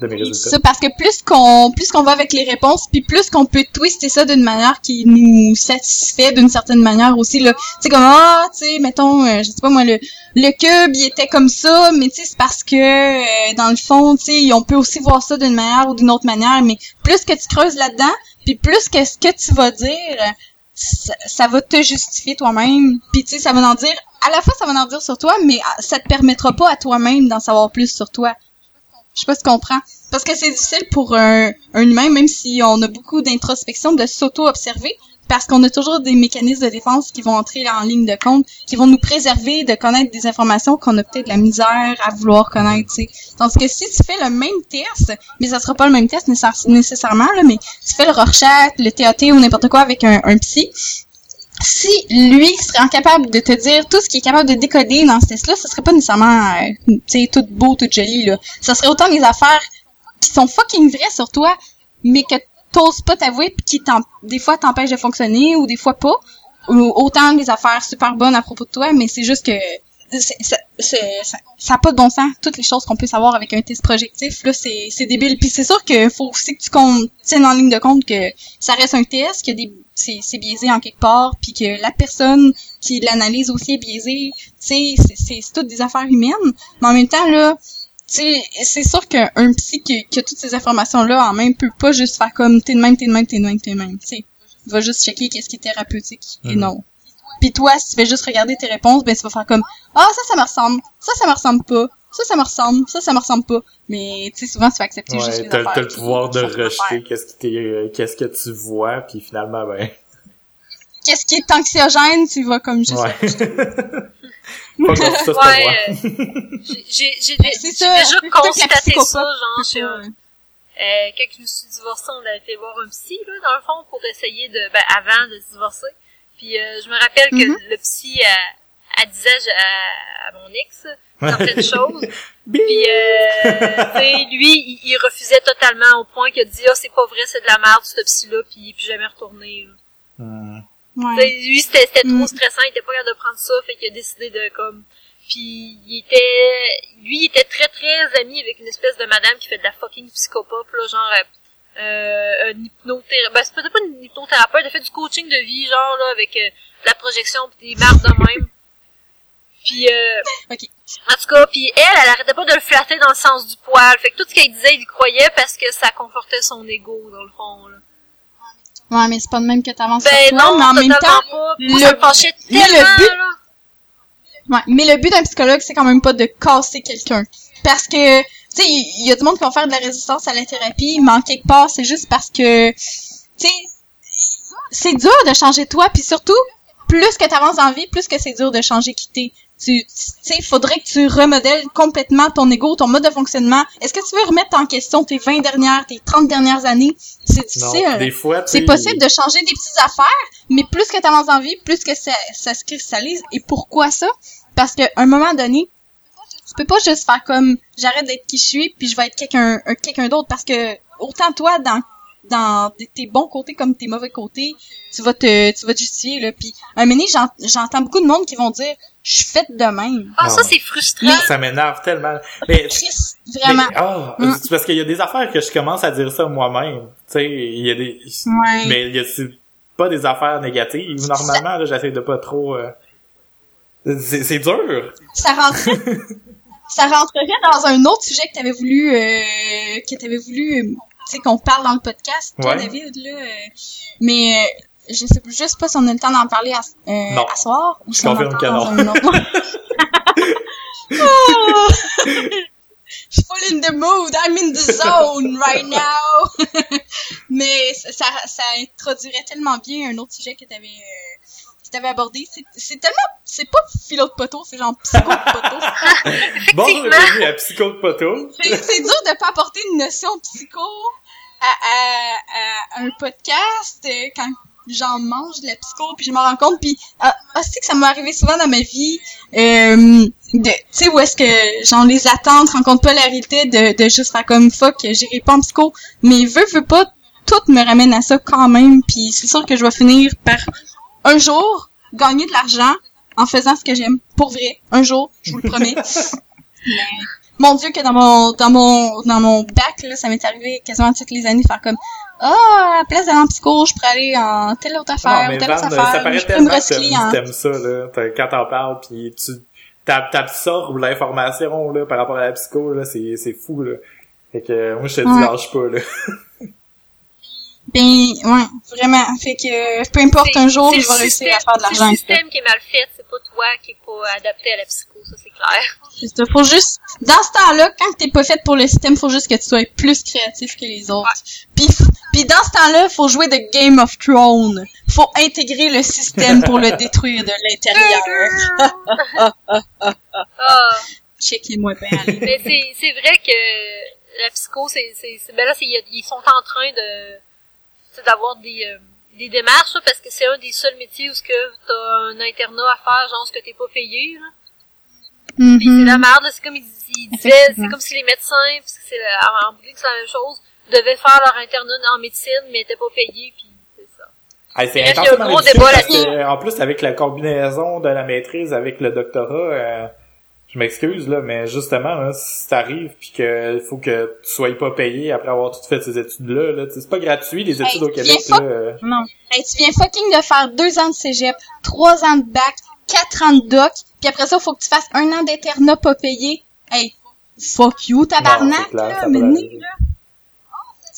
de mes résultats. ça parce que plus qu'on plus qu'on va avec les réponses puis plus qu'on peut twister ça d'une manière qui nous satisfait d'une certaine manière aussi là. Tu sais comme ah tu sais mettons euh, je sais pas moi le le cube il était comme ça mais tu sais c'est parce que euh, dans le fond tu sais on peut aussi voir ça d'une manière ou d'une autre manière mais plus que tu creuses là-dedans puis plus que ce que tu vas dire ça, ça va te justifier toi-même. Puis tu sais ça va en dire à la fois ça va en dire sur toi mais ah, ça te permettra pas à toi-même d'en savoir plus sur toi je sais pas si tu comprends. Parce que c'est difficile pour un, un humain, même si on a beaucoup d'introspection, de s'auto-observer, parce qu'on a toujours des mécanismes de défense qui vont entrer en ligne de compte, qui vont nous préserver de connaître des informations qu'on a peut-être la misère à vouloir connaître, tu sais. Tandis que si tu fais le même test, mais ça sera pas le même test nécessaire- nécessairement, là, mais tu fais le Rorschach, le TAT ou n'importe quoi avec un psy, si lui serait incapable de te dire tout ce qu'il est capable de décoder dans ce test-là, ce serait pas nécessairement, euh, tout beau, tout joli, là. Ça serait autant des affaires qui sont fucking vraies sur toi, mais que t'oses pas t'avouer pis qui des fois t'empêchent de fonctionner ou des fois pas. Ou autant des affaires super bonnes à propos de toi, mais c'est juste que c'est- ça ça a pas de bon sens. Toutes les choses qu'on peut savoir avec un test projectif, là, c'est c'est débile. Puis c'est sûr qu'il faut aussi que tu tiennes en ligne de compte que ça reste un test, que des c'est c'est biaisé en quelque part, puis que la personne qui l'analyse aussi est biaisée. Tu sais, c'est- c'est c'est toutes des affaires humaines. Mais en même temps, là, c'est sûr qu'un un psy qui, qui a toutes ces informations-là en main peut pas juste faire comme t'es de même, t'es de même, t'es de même, t'es de même. Tu sais, il va juste checker qu'est-ce qui est thérapeutique et Mhm. non. Puis toi, si tu fais juste regarder tes réponses, ben tu vas faire comme ah ça ça me ressemble, ça ça me ressemble pas, ça ça me ressemble, ça ça me ressemble pas. Mais tu sais souvent tu vas accepter juste ouais les t'as affaires. t'as le pouvoir de rejeter qu'est-ce qui euh, qu'est-ce que tu vois puis finalement ben Qu'est-ce qui est anxiogène, tu vas comme juste. ouais pas comme ça c'est pas Ouais, euh, j'ai- j'ai j'ai c'est déjà constaté ça, genre, c'est chez un- Euh, quand je me suis divorcée, on avait été voir un psy, là, dans le fond, pour essayer de, ben, avant de se divorcer. Puis, euh, je me rappelle que Mhm. le psy, elle, elle disait à, à mon ex certaines choses. Puis, euh, lui, il, il refusait totalement au point qu'il a dit, ah, c'est pas vrai, c'est de la merde, ce psy-là, puis plus jamais retourné, là. Hmm. Ouais. sais, lui, c'était trop Mm. stressant, il était pas capable de prendre ça, fait qu'il a décidé de, comme... Puis, il était... Lui, il était très, très ami avec une espèce de madame qui fait de la fucking psychopop, là, genre... Euh, euh, un hypnothérapeute... Ben, c'est peut-être pas une hypnothérapeute, elle fait du coaching de vie, genre, là, avec euh, de la projection pis des marques de même. Puis, euh, en tout cas, puis elle, elle arrêtait pas de le flatter dans le sens du poil. Fait que tout ce qu'elle disait, il y croyait parce que ça confortait son ego, dans le fond, là. Ouais, mais c'est pas de même que t'avances Ben sur toi, non, mais en même temps, pas. le- ça me mais le but- là. Ouais, mais le but d'un psychologue, c'est quand même pas de casser quelqu'un. Parce que, tu sais, il y, a du monde qui vont faire de la résistance à la thérapie, mais en quelque part, c'est juste parce que, tu sais, c'est dur de changer toi, puis surtout, plus que t'avances dans la vie, plus que c'est dur de changer qui t'es. Tu sais, il faudrait que tu remodèles complètement ton ego, ton mode de fonctionnement. Est-ce que tu veux remettre en question tes 20 dernières, tes 30 dernières années? C'est non difficile. des fois tu C'est possible de changer des petites affaires, mais plus que tu avances dans la vie, plus que ça, ça se cristallise. Et pourquoi ça? Parce qu'à un moment donné, tu peux pas juste faire comme j'arrête d'être qui je suis, puis je vais être quelqu'un un- quelqu'un d'autre. Parce que autant toi, dans dans tes bons côtés comme tes mauvais côtés, tu vas te tu vas te justifier là. Puis un moment j'entends beaucoup de monde qui vont dire je suis faite de même. Ah, ça, Non. c'est frustrant. Ça m'énerve tellement. Mais, Chris, vraiment. mais- ah, Mm. parce qu'il y a des affaires que je commence à dire ça moi-même. Tu sais, il y a des, Ouais. mais il y a c'est pas des affaires négatives. Normalement, là, j'essaie de pas trop, euh, c'est, c'est dur. Ça rentrait, ça rentrerait dans un autre sujet que t'avais voulu, euh, que t'avais voulu, euh, tu sais, qu'on parle dans le podcast, toi, Ouais. David, là. euh, mais, euh, je sais juste pas si on a le temps d'en parler à, euh, Non. à soir. Ou Je si on en confirme que dans un autre- Oh! Je suis full in the mood, I'm in the zone right now. Mais ça, ça, introduirait tellement bien un autre sujet que t'avais euh, que t'avais abordé. C'est- tellement, c'est pas philo de poteau, c'est genre psycho de poteau. Bonjour, Effectivement. bienvenue à Psycho de Poteau. C'est dur de pas apporter une notion de psycho à, à, à un podcast euh, quand j'en mange de la psycho puis je m'en rends compte puis ah, ah, c'est que ça m'est arrivé souvent dans ma vie euh, de tu sais où est-ce que genre les attentes rencontrent pas la réalité de, de juste faire comme fuck j'irai pas en psycho. Mais veux veux pas tout me ramène à ça quand même puis c'est sûr que je vais finir par un jour gagner de l'argent en faisant ce que j'aime. Pour vrai un jour je vous le promets. Mais mon dieu que dans mon dans mon dans mon bac là ça m'est arrivé quasiment toutes les années de faire comme ah à la place d'aller en psycho je pourrais aller en telle autre affaire Non, mais telle autre ça affaire paraît je peux me tellement que recycler en t'aimes ça, là. Quand t'en parles, pis tu t'ab- t'absorbes l'information, là, par rapport à la psycho, là, c'est, c'est fou, là. Fait que, moi, je te dis, Ouais. lâche pas, là. ben ouais vraiment. Fait que peu importe C'est- un jour c'est je vais réussir à faire de l'argent C'est le système qui est mal fait, c'est pas toi qui est pas adapté à la psycho, ça c'est clair. Juste, faut juste dans ce temps-là quand t'es pas faite pour le système faut juste que tu sois plus créatif que les autres. Puis puis dans ce temps-là faut jouer de Game of Thrones. Faut intégrer le système pour le détruire de l'intérieur. Ah, checkez-moi bien mais c'est, c'est vrai que la psycho, c'est, c'est, c'est- ben là, c'est, ils sont en train de, c'est d'avoir des, euh, des démarches, là, parce que c'est un des seuls métiers où ce que t'as un internat à faire, genre, ce que t'es pas payé, là. Puis c'est Mhm. la merde, là, c'est comme ils, ils disaient, c'est comme si les médecins, parce que c'est la- en bout c'est la même chose, devaient faire leur internat en médecine, mais étaient pas payés, puis c'est ça. C'est intensément gros débat là-dessus. en plus, avec la combinaison de la maîtrise avec le doctorat, euh, je m'excuse, là, mais justement, là, si t'arrives pis que faut que tu sois pas payé après avoir tout fait ces études-là, là, c'est pas gratuit, les études Hey, au Québec, là. euh, Non. Hey, tu viens fucking de faire deux ans de cégep, trois ans de bac, quatre ans de doc, puis après ça, faut que tu fasses un an d'internat pas payé. Hey, fuck you, Non, tabarnak, clair, là, mais arriver. là.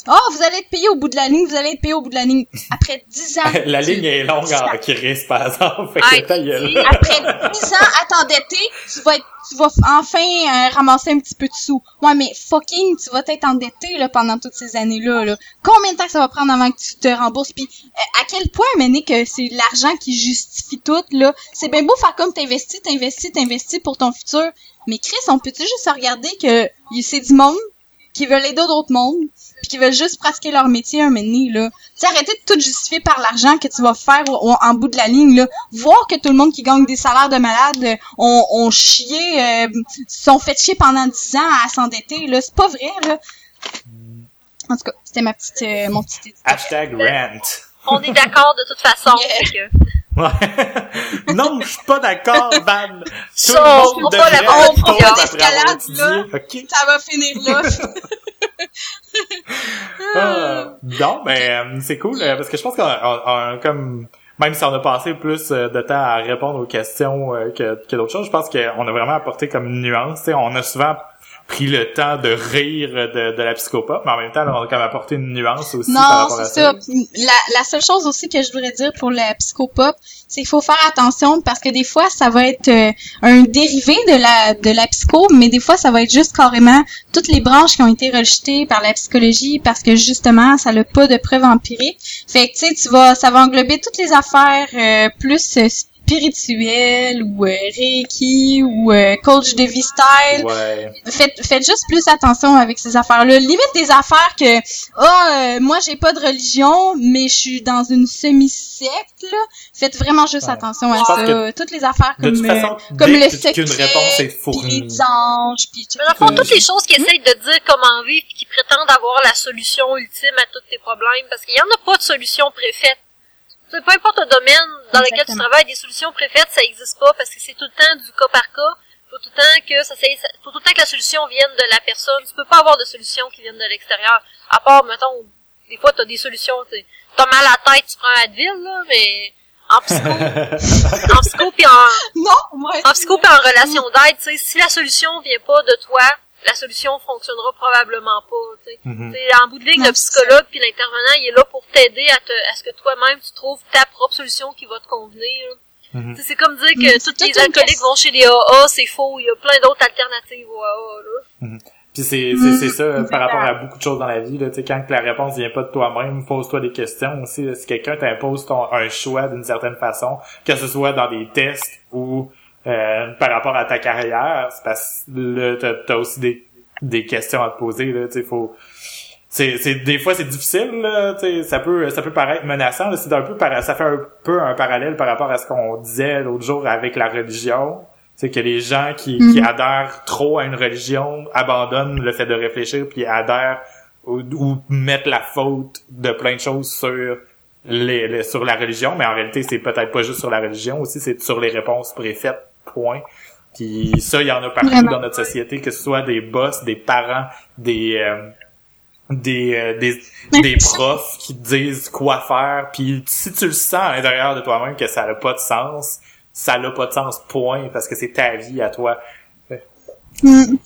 Oh, vous allez être payé au bout de la ligne, vous allez être payé au bout de la ligne. Après dix ans. La ligne est longue en crise, par exemple. Fait Ah, que ta gueule. si. Après dix ans à t'endetter, tu vas être, tu vas enfin euh, ramasser un petit peu de sous. Ouais, mais fucking, tu vas t'être endetté là pendant toutes ces années-là. Là. Combien de temps ça va prendre avant que tu te rembourses? Puis euh, à quel point, mener que c'est l'argent qui justifie tout là? C'est bien beau faire comme t'investis, t'investis, t'investis pour ton futur. Mais Chris, on peut-tu juste regarder que c'est du monde qui veulent aider d'autres mondes puis qui veulent juste pratiquer leur métier un donné, là. Tu arrêtez de tout justifier par l'argent que tu vas faire au- au- en bout de la ligne, là. Voir que tout le monde qui gagne des salaires de malade euh, ont, ont chié, euh, sont fait chier pendant 10 ans à s'endetter, là. C'est pas vrai, là. En tout cas, c'était ma petite, euh, mon petit. Hashtag rant. On est d'accord de toute façon, Yeah. fait que... Ouais. non, je suis pas d'accord, Van. Tout Ça, le on monde devrait être d'escalade, là. Ça va finir là. Ah, non, mais euh, c'est cool euh, parce que je pense qu'on on- on- comme même si on a passé plus euh, de temps à répondre aux questions euh, que, que d'autres choses, je pense qu'on a vraiment apporté comme une nuance. tu sais, on a souvent pris le temps de rire de, de la psychopop, mais en même temps, on a quand même apporté une nuance aussi par Non, rapport à c'est ça. ça. La, la seule chose aussi que je voudrais dire pour la psychopop, c'est qu'il faut faire attention parce que des fois, ça va être euh, un dérivé de la de la psycho, mais des fois, ça va être juste carrément toutes les branches qui ont été rejetées par la psychologie parce que justement, ça n'a pas de preuves empiriques. Fait que tu sais, tu vas, ça va englober toutes les affaires euh, plus euh, spirituelles ou euh, reiki ou euh, coach de vie style Ouais. faites, faites juste plus attention avec ces affaires-là. Limite des affaires que, ah, euh, moi j'ai pas de religion, mais je suis dans une semi-secte, là. Faites vraiment juste Ouais. attention à Je ça. Toutes les affaires comme, toute façon, euh, comme le que- secret, qu'une réponse est fournie. les anges, puis Mais dans le fond, toutes les choses qui essayent de dire comment vivre qui prétendent avoir la solution ultime à tous tes problèmes, parce qu'il y en a pas de solution préfaite. Peu importe le domaine dans lequel tu travailles, des solutions préfaites, ça existe pas parce que c'est tout le temps du cas par cas. Faut tout le temps que ça, s'aille- faut tout le temps que la solution vienne de la personne. Tu peux pas avoir de solutions qui viennent de l'extérieur. À part, mettons, des fois t'as des solutions, t'es- t'as mal à la tête, tu prends un Advil, là, mais en psycho, en psycho pis en, Non, ouais. en psycho pis en relation d'aide, tu sais, si la solution vient pas de toi, la solution fonctionnera probablement pas, tu sais. Mhm. C'est en bout de ligne, Non, le psychologue puis l'intervenant, il est là pour t'aider à te, à ce que toi-même tu trouves ta propre solution qui va te convenir. Mhm. C'est comme dire Mm, que c'est tous les alcooliques vont chez les AA, c'est faux. Il y a plein d'autres alternatives aux AA. Là. Puis c'est Mm, c'est c'est ça exactement. par rapport à beaucoup de choses dans la vie là, tu sais quand que la réponse vient pas de toi-même, pose-toi des questions aussi. là. si quelqu'un t'impose ton un choix d'une certaine façon, que ce soit dans des tests ou euh, par rapport à ta carrière, c'est parce que là t'as t'as aussi des des questions à te poser là, tu faut c'est c'est des fois c'est difficile là, ça peut ça peut paraître menaçant, là, c'est un peu ça fait un peu un parallèle par rapport à ce qu'on disait l'autre jour avec la religion. C'est que les gens qui, qui Mhm. adhèrent trop à une religion abandonnent le fait de réfléchir puis adhèrent ou, ou mettent la faute de plein de choses sur les, les- sur la religion, mais en réalité c'est peut-être pas juste sur la religion aussi, c'est sur les réponses préfaites. Point. Puis ça, il y en a partout Vraiment. dans notre société, que ce soit des boss, des parents, des euh, des euh, des, des profs qui te disent quoi faire. Puis si tu le sens à l'intérieur de toi-même que ça n'a pas de sens, ça n'a pas de sens. Point, parce que c'est ta vie à toi. Hmm.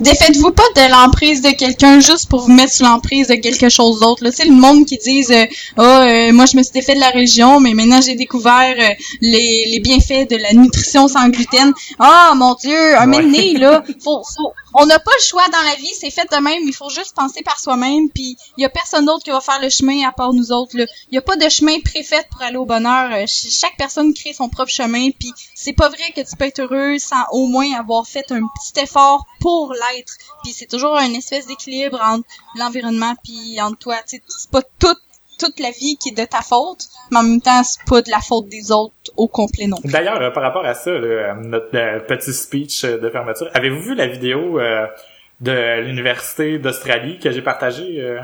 Défaites-vous pas de l'emprise de quelqu'un juste pour vous mettre sous l'emprise de quelque chose d'autre. là? Tu sais, le monde qui disent euh, Ah, euh, moi je me suis défait de la religion, mais maintenant j'ai découvert euh, les, les bienfaits de la nutrition sans gluten. Ah mon Dieu, un Ouais. donné, là, faut, faut- on n'a pas le choix dans la vie, c'est fait de même, il faut juste penser par soi-même, puis il y a personne d'autre qui va faire le chemin à part nous autres. là. Il y a pas de chemin préfet pour aller au bonheur. Euh, ch- chaque personne crée son propre chemin, puis c'est pas vrai que tu peux être heureux sans au moins avoir fait un petit effort pour l'être. Puis c'est toujours une espèce d'équilibre entre l'environnement puis entre toi. Tu sais, c'est pas toute toute la vie qui est de ta faute, mais en même temps c'est pas de la faute des autres au complet non. D'ailleurs, euh, par rapport à ça, là, notre euh, petit speech euh, de fermeture, avez-vous vu la vidéo euh, de l'université d'Australie que j'ai partagée? euh,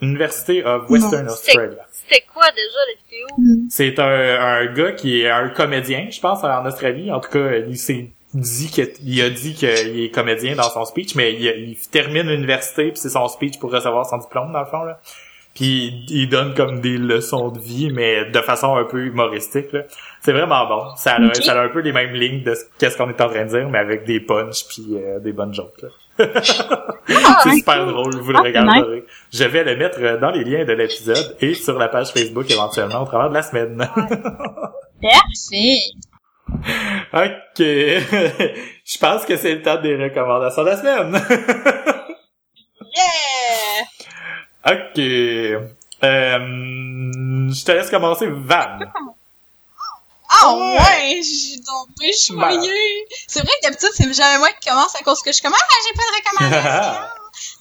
University of Western Non. Australia? C'était quoi déjà la vidéo? C'est un, un gars qui est un comédien, je pense, en Australie. En tout cas, il s'est dit que, il a dit qu'il est comédien dans son speech, mais il, il termine l'université puis c'est son speech pour recevoir son diplôme dans le fond là. Puis il donne comme des leçons de vie, mais de façon un peu humoristique. là. C'est vraiment bon. Ça a, ça a un peu les mêmes lignes de ce- qu'est-ce qu'on est en train de dire, mais avec des punchs puis euh, des bonnes jokes. là. c'est super drôle, vous le Ah, regarderez. Je vais le mettre euh, dans les liens de l'épisode et sur la page Facebook éventuellement au travers de la semaine. Parfait. ok. Je pense que c'est le temps des recommandations de la semaine. Yeah! ok. Euh, je te laisse commencer, Van. Ah Ouais. ouais, j'ai donc bien choyé. C'est vrai que d'habitude, c'est jamais moi qui commence à cause que je commence, ah, j'ai pas de recommandation.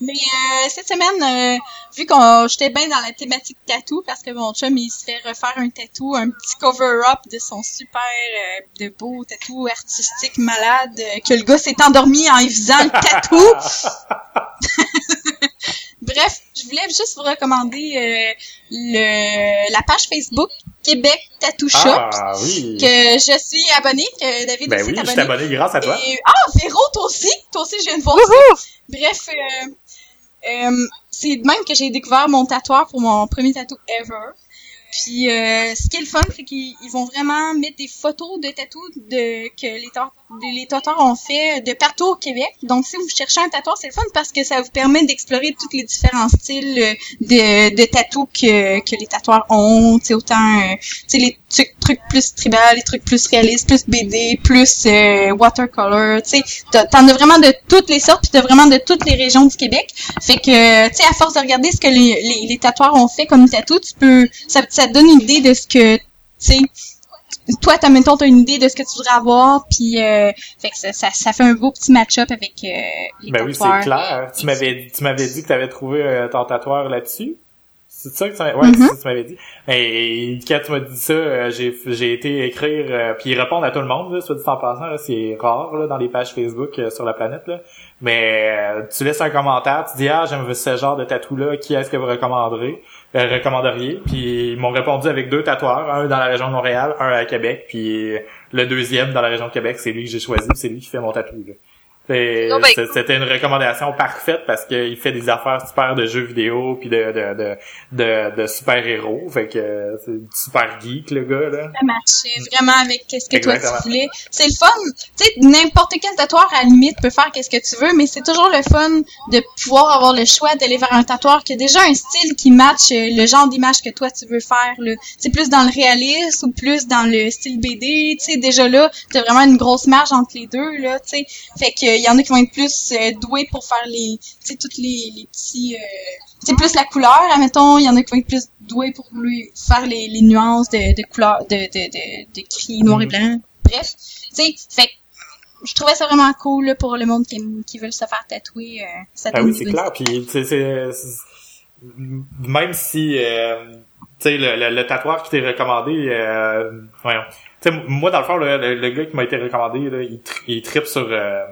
Mais euh, cette semaine, euh, vu qu'on j'étais bien dans la thématique tatou, parce que mon chum, il se fait refaire un tatou, un petit cover-up de son super euh, de beau tatou artistique malade, euh, que le gars s'est endormi en y faisant le tatou. Je voulais juste vous recommander euh, le la page Facebook Québec Tattoo Shop Ah oui. que je suis abonnée, que David Ben aussi oui, est je suis abonné. abonné grâce à toi. Et- ah, Véro, toi aussi! Toi aussi, je viens de voir ça. Bref, euh, euh, c'est de même que j'ai découvert mon tatoueur pour mon premier tatou ever. Puis, euh, ce qui est le fun, c'est qu'ils ils vont vraiment mettre des photos de tatous de, que les, les tatoueurs ont fait de partout au Québec. Donc, si vous cherchez un tatoueur, c'est le fun parce que ça vous permet d'explorer tous les différents styles euh, de, de tatous que, les tatoueurs ont. Sais, autant, euh, sais, les trucs, plus tribal, les trucs plus réalistes, plus BD, plus euh, watercolor. T'en as vraiment de toutes les sortes, puis t'as vraiment de toutes les régions du Québec. Fait que, tu sais, à force de regarder ce que les, les, ont fait comme tatou, tu peux, ça, donne une idée de ce que, tu sais, toi, t'as, mettons, t'as une idée de ce que tu voudrais avoir, puis euh, fait que ça, ça, ça fait un beau petit match-up avec euh, les Ben oui, c'est clair. Tu m'avais tu m'avais dit que tu avais trouvé euh, ton tatoueur là-dessus. C'est ça que tu m'avais, ouais, c'est ça que tu m'avais dit. Et quand tu m'as dit ça, euh, j'ai, j'ai été écrire, euh, puis répondre à tout le monde, là, soit dit en passant, là, c'est rare là, dans les pages Facebook euh, sur la planète. Là. Mais tu laisses un commentaire, tu dis ah j'aime ce genre de tatou là, qui est-ce que vous recommanderez, recommanderiez Puis ils m'ont répondu avec deux tatoueurs, un dans la région de Montréal, un à Québec, puis le deuxième dans la région de Québec, c'est lui que j'ai choisi, c'est lui qui fait mon tatou. Ben, C'était une recommandation parfaite parce qu'il fait des affaires super de jeux vidéo puis de de de de, de super héros. Fait que c'est super geek le gars là. Ça marchait vraiment avec qu'est-ce que toi tu voulais. C'est le fun. Tu sais, n'importe quel tatoueur à la limite peut faire qu'est-ce que tu veux, mais c'est toujours le fun de pouvoir avoir le choix d'aller vers un tatoueur qui a déjà un style qui matche le genre d'image que toi tu veux faire. là. C'est plus dans le réalisme ou plus dans le style BD. Tu sais, déjà là, t'as vraiment une grosse marge entre les deux là. Tu sais, fait que il y en a qui vont être plus euh, doués pour faire les, tu sais, toutes les, les petits. Euh, c'est plus la couleur, admettons, il y en a qui vont être plus doués pour lui faire les, les nuances de, de couleur, de, de, de, de gris, noir et Mhm. blanc. Bref, tu sais, fait je trouvais ça vraiment cool là, pour le monde qui, qui veut se faire tatouer. Euh, ça Ah oui, c'est clair. Puis c'est même si euh, tu sais le, le, le tatouage qui t'est recommandé, euh, voyons. Tu sais, moi dans le fond le, le, le gars qui m'a été recommandé, là, il, tri- il tripe sur euh,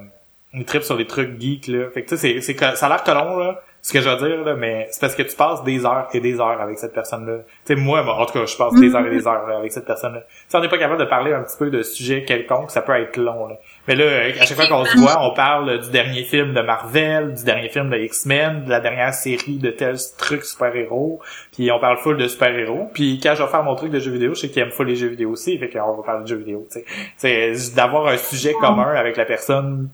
il tripe sur les trucs geeks là. Fait que tu sais c'est ça a l'air colon là. Ce que je veux dire, là, mais c'est parce que tu passes des heures et des heures avec cette personne-là. Tu sais, moi, moi, en tout cas, je passe des heures et des heures là, avec cette personne-là. Si on n'est pas capable de parler un petit peu de sujet quelconque, ça peut être long. Là. Mais là, à chaque fois qu'on se voit, on parle du dernier film de Marvel, du dernier film de X-Men, de la dernière série de tels trucs super-héros, puis on parle full de super-héros. Puis quand je vais faire mon truc de jeux vidéo, je sais qu'il aime full les jeux vidéo aussi, fait qu'on va parler de jeux vidéo. tu sais. C'est d'avoir un sujet commun avec la personne.